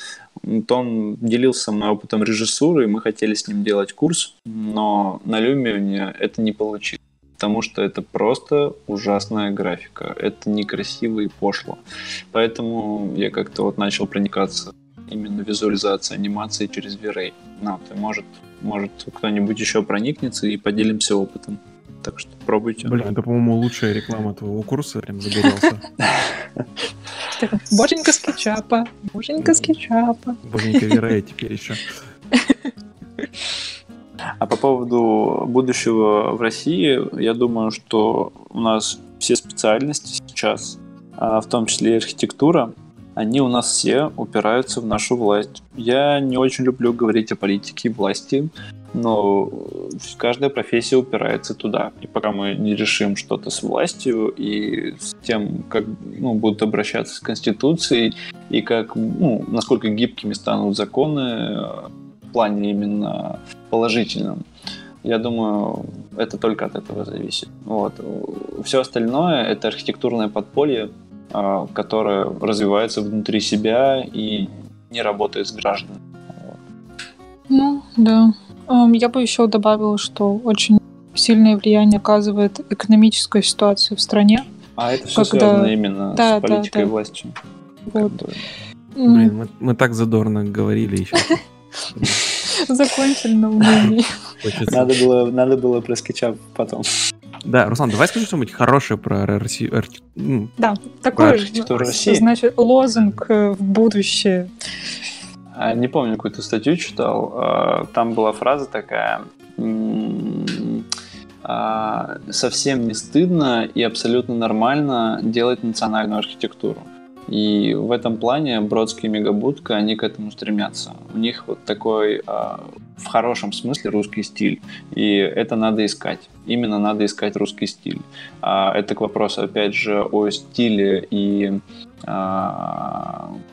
То он делился мной опытом режиссуры, и мы хотели с ним делать курс, но на Люмионе это не получилось потому что это просто ужасная графика. Это некрасиво и пошло. Поэтому я как-то вот начал проникаться именно визуализацией анимации через V-Ray. Ну, вот, может, может кто-нибудь еще проникнется и поделимся опытом. Так что пробуйте.
Блин, это, по-моему, лучшая реклама твоего курса. Прям загорелся.
Боженька с кетчапа. Боженька с кетчапа.
Боженька Верея теперь еще.
А по поводу будущего в России, я думаю, что у нас все специальности сейчас, а в том числе и архитектура, они у нас все упираются в нашу власть. Я не очень люблю говорить о политике и власти, но каждая профессия упирается туда. И пока мы не решим что-то с властью и с тем, как ну, будут обращаться с Конституцией, и как, ну, насколько гибкими станут законы в плане именно положительном, я думаю, это только от этого зависит. Вот. Все остальное — это архитектурное подполье, а, которая развивается внутри себя и не работает с гражданами.
Ну, да. Я бы еще добавила, что очень сильное влияние оказывает экономическая ситуация в стране.
А это все когда... связано именно да, с политикой да, да. властью.
Вот.
Блин, мы, мы так задорно говорили еще.
Закончили на унынии.
Надо было, надо было про скетчап потом.
Да, Руслан, давай скажи что-нибудь хорошее про Россию.
Ну, да, такой, России. значит, лозунг э, в будущее.
А, не помню, какую-то статью читал. А, там была фраза такая а, совсем не стыдно и абсолютно нормально делать национальную архитектуру. И в этом плане Бродский и Мегабудка, они к этому стремятся. У них вот такой в хорошем смысле русский стиль. И это надо искать. Именно надо искать русский стиль. Это к вопросу, опять же, о стиле и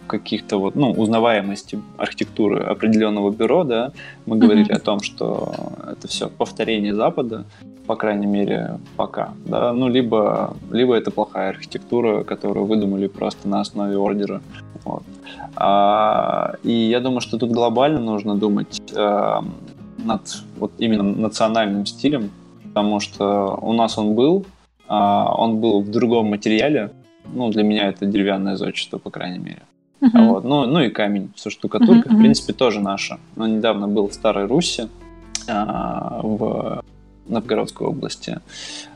каких-то вот, ну, узнаваемости архитектуры определенного бюро, да, мы mm-hmm. говорили о том, что это все повторение Запада, по крайней мере, пока, да, ну, либо, либо это плохая архитектура, которую выдумали просто на основе ордера, вот. А, и я думаю, что тут глобально нужно думать а, над вот именно национальным стилем, потому что у нас он был, а, он был в другом материале, ну, для меня это деревянное зодчество, по крайней мере. Uh-huh. Вот. Ну, ну и камень со штукатуркой, uh-huh, в принципе, тоже наша. Но недавно был в Старой Руси, а, в Новгородской области.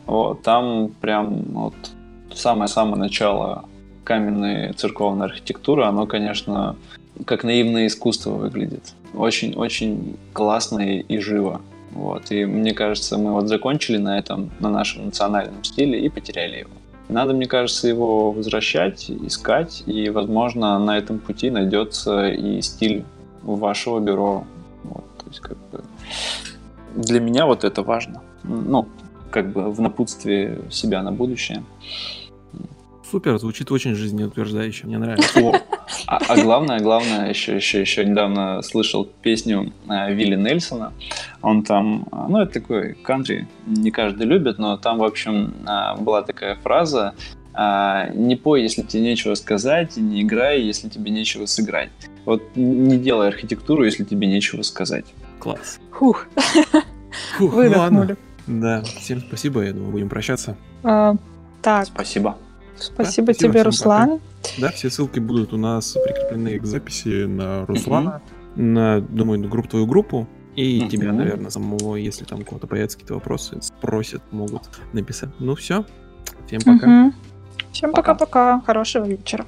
Вот. Там прям вот самое-самое начало каменной церковной архитектуры, оно, конечно, как наивное искусство выглядит. Очень-очень классно и живо. Вот. И мне кажется, мы вот закончили на этом, на нашем национальном стиле и потеряли его. Надо, мне кажется, его возвращать, искать, и, возможно, на этом пути найдется и стиль вашего бюро. Вот, то есть, как бы, для меня вот это важно. Ну, как бы в напутствии себя на будущее.
Супер, звучит очень жизнеутверждающе, мне нравится. О,
а, а главное, главное, еще, еще, еще недавно слышал песню э, Вилли Нельсона. Он там, э, ну, это такой кантри, не каждый любит, но там, в общем, э, была такая фраза «Не пой, если тебе нечего сказать, и не играй, если тебе нечего сыграть». Вот не делай архитектуру, если тебе нечего сказать.
Класс.
Фух.
Фух, Выдохнули. Ну ладно. Да, всем спасибо, я думаю, будем прощаться.
А, Так.
Спасибо.
Спасибо, да, тебе, Руслан. Пока.
Да, все ссылки будут у нас прикреплены к записи на Руслана, на, думаю, на группу, твою группу. И угу. тебя, наверное, самого, если там у кого-то появятся какие-то вопросы, спросят, могут написать. Ну все, всем пока.
Угу. Всем пока-пока, хорошего вечера.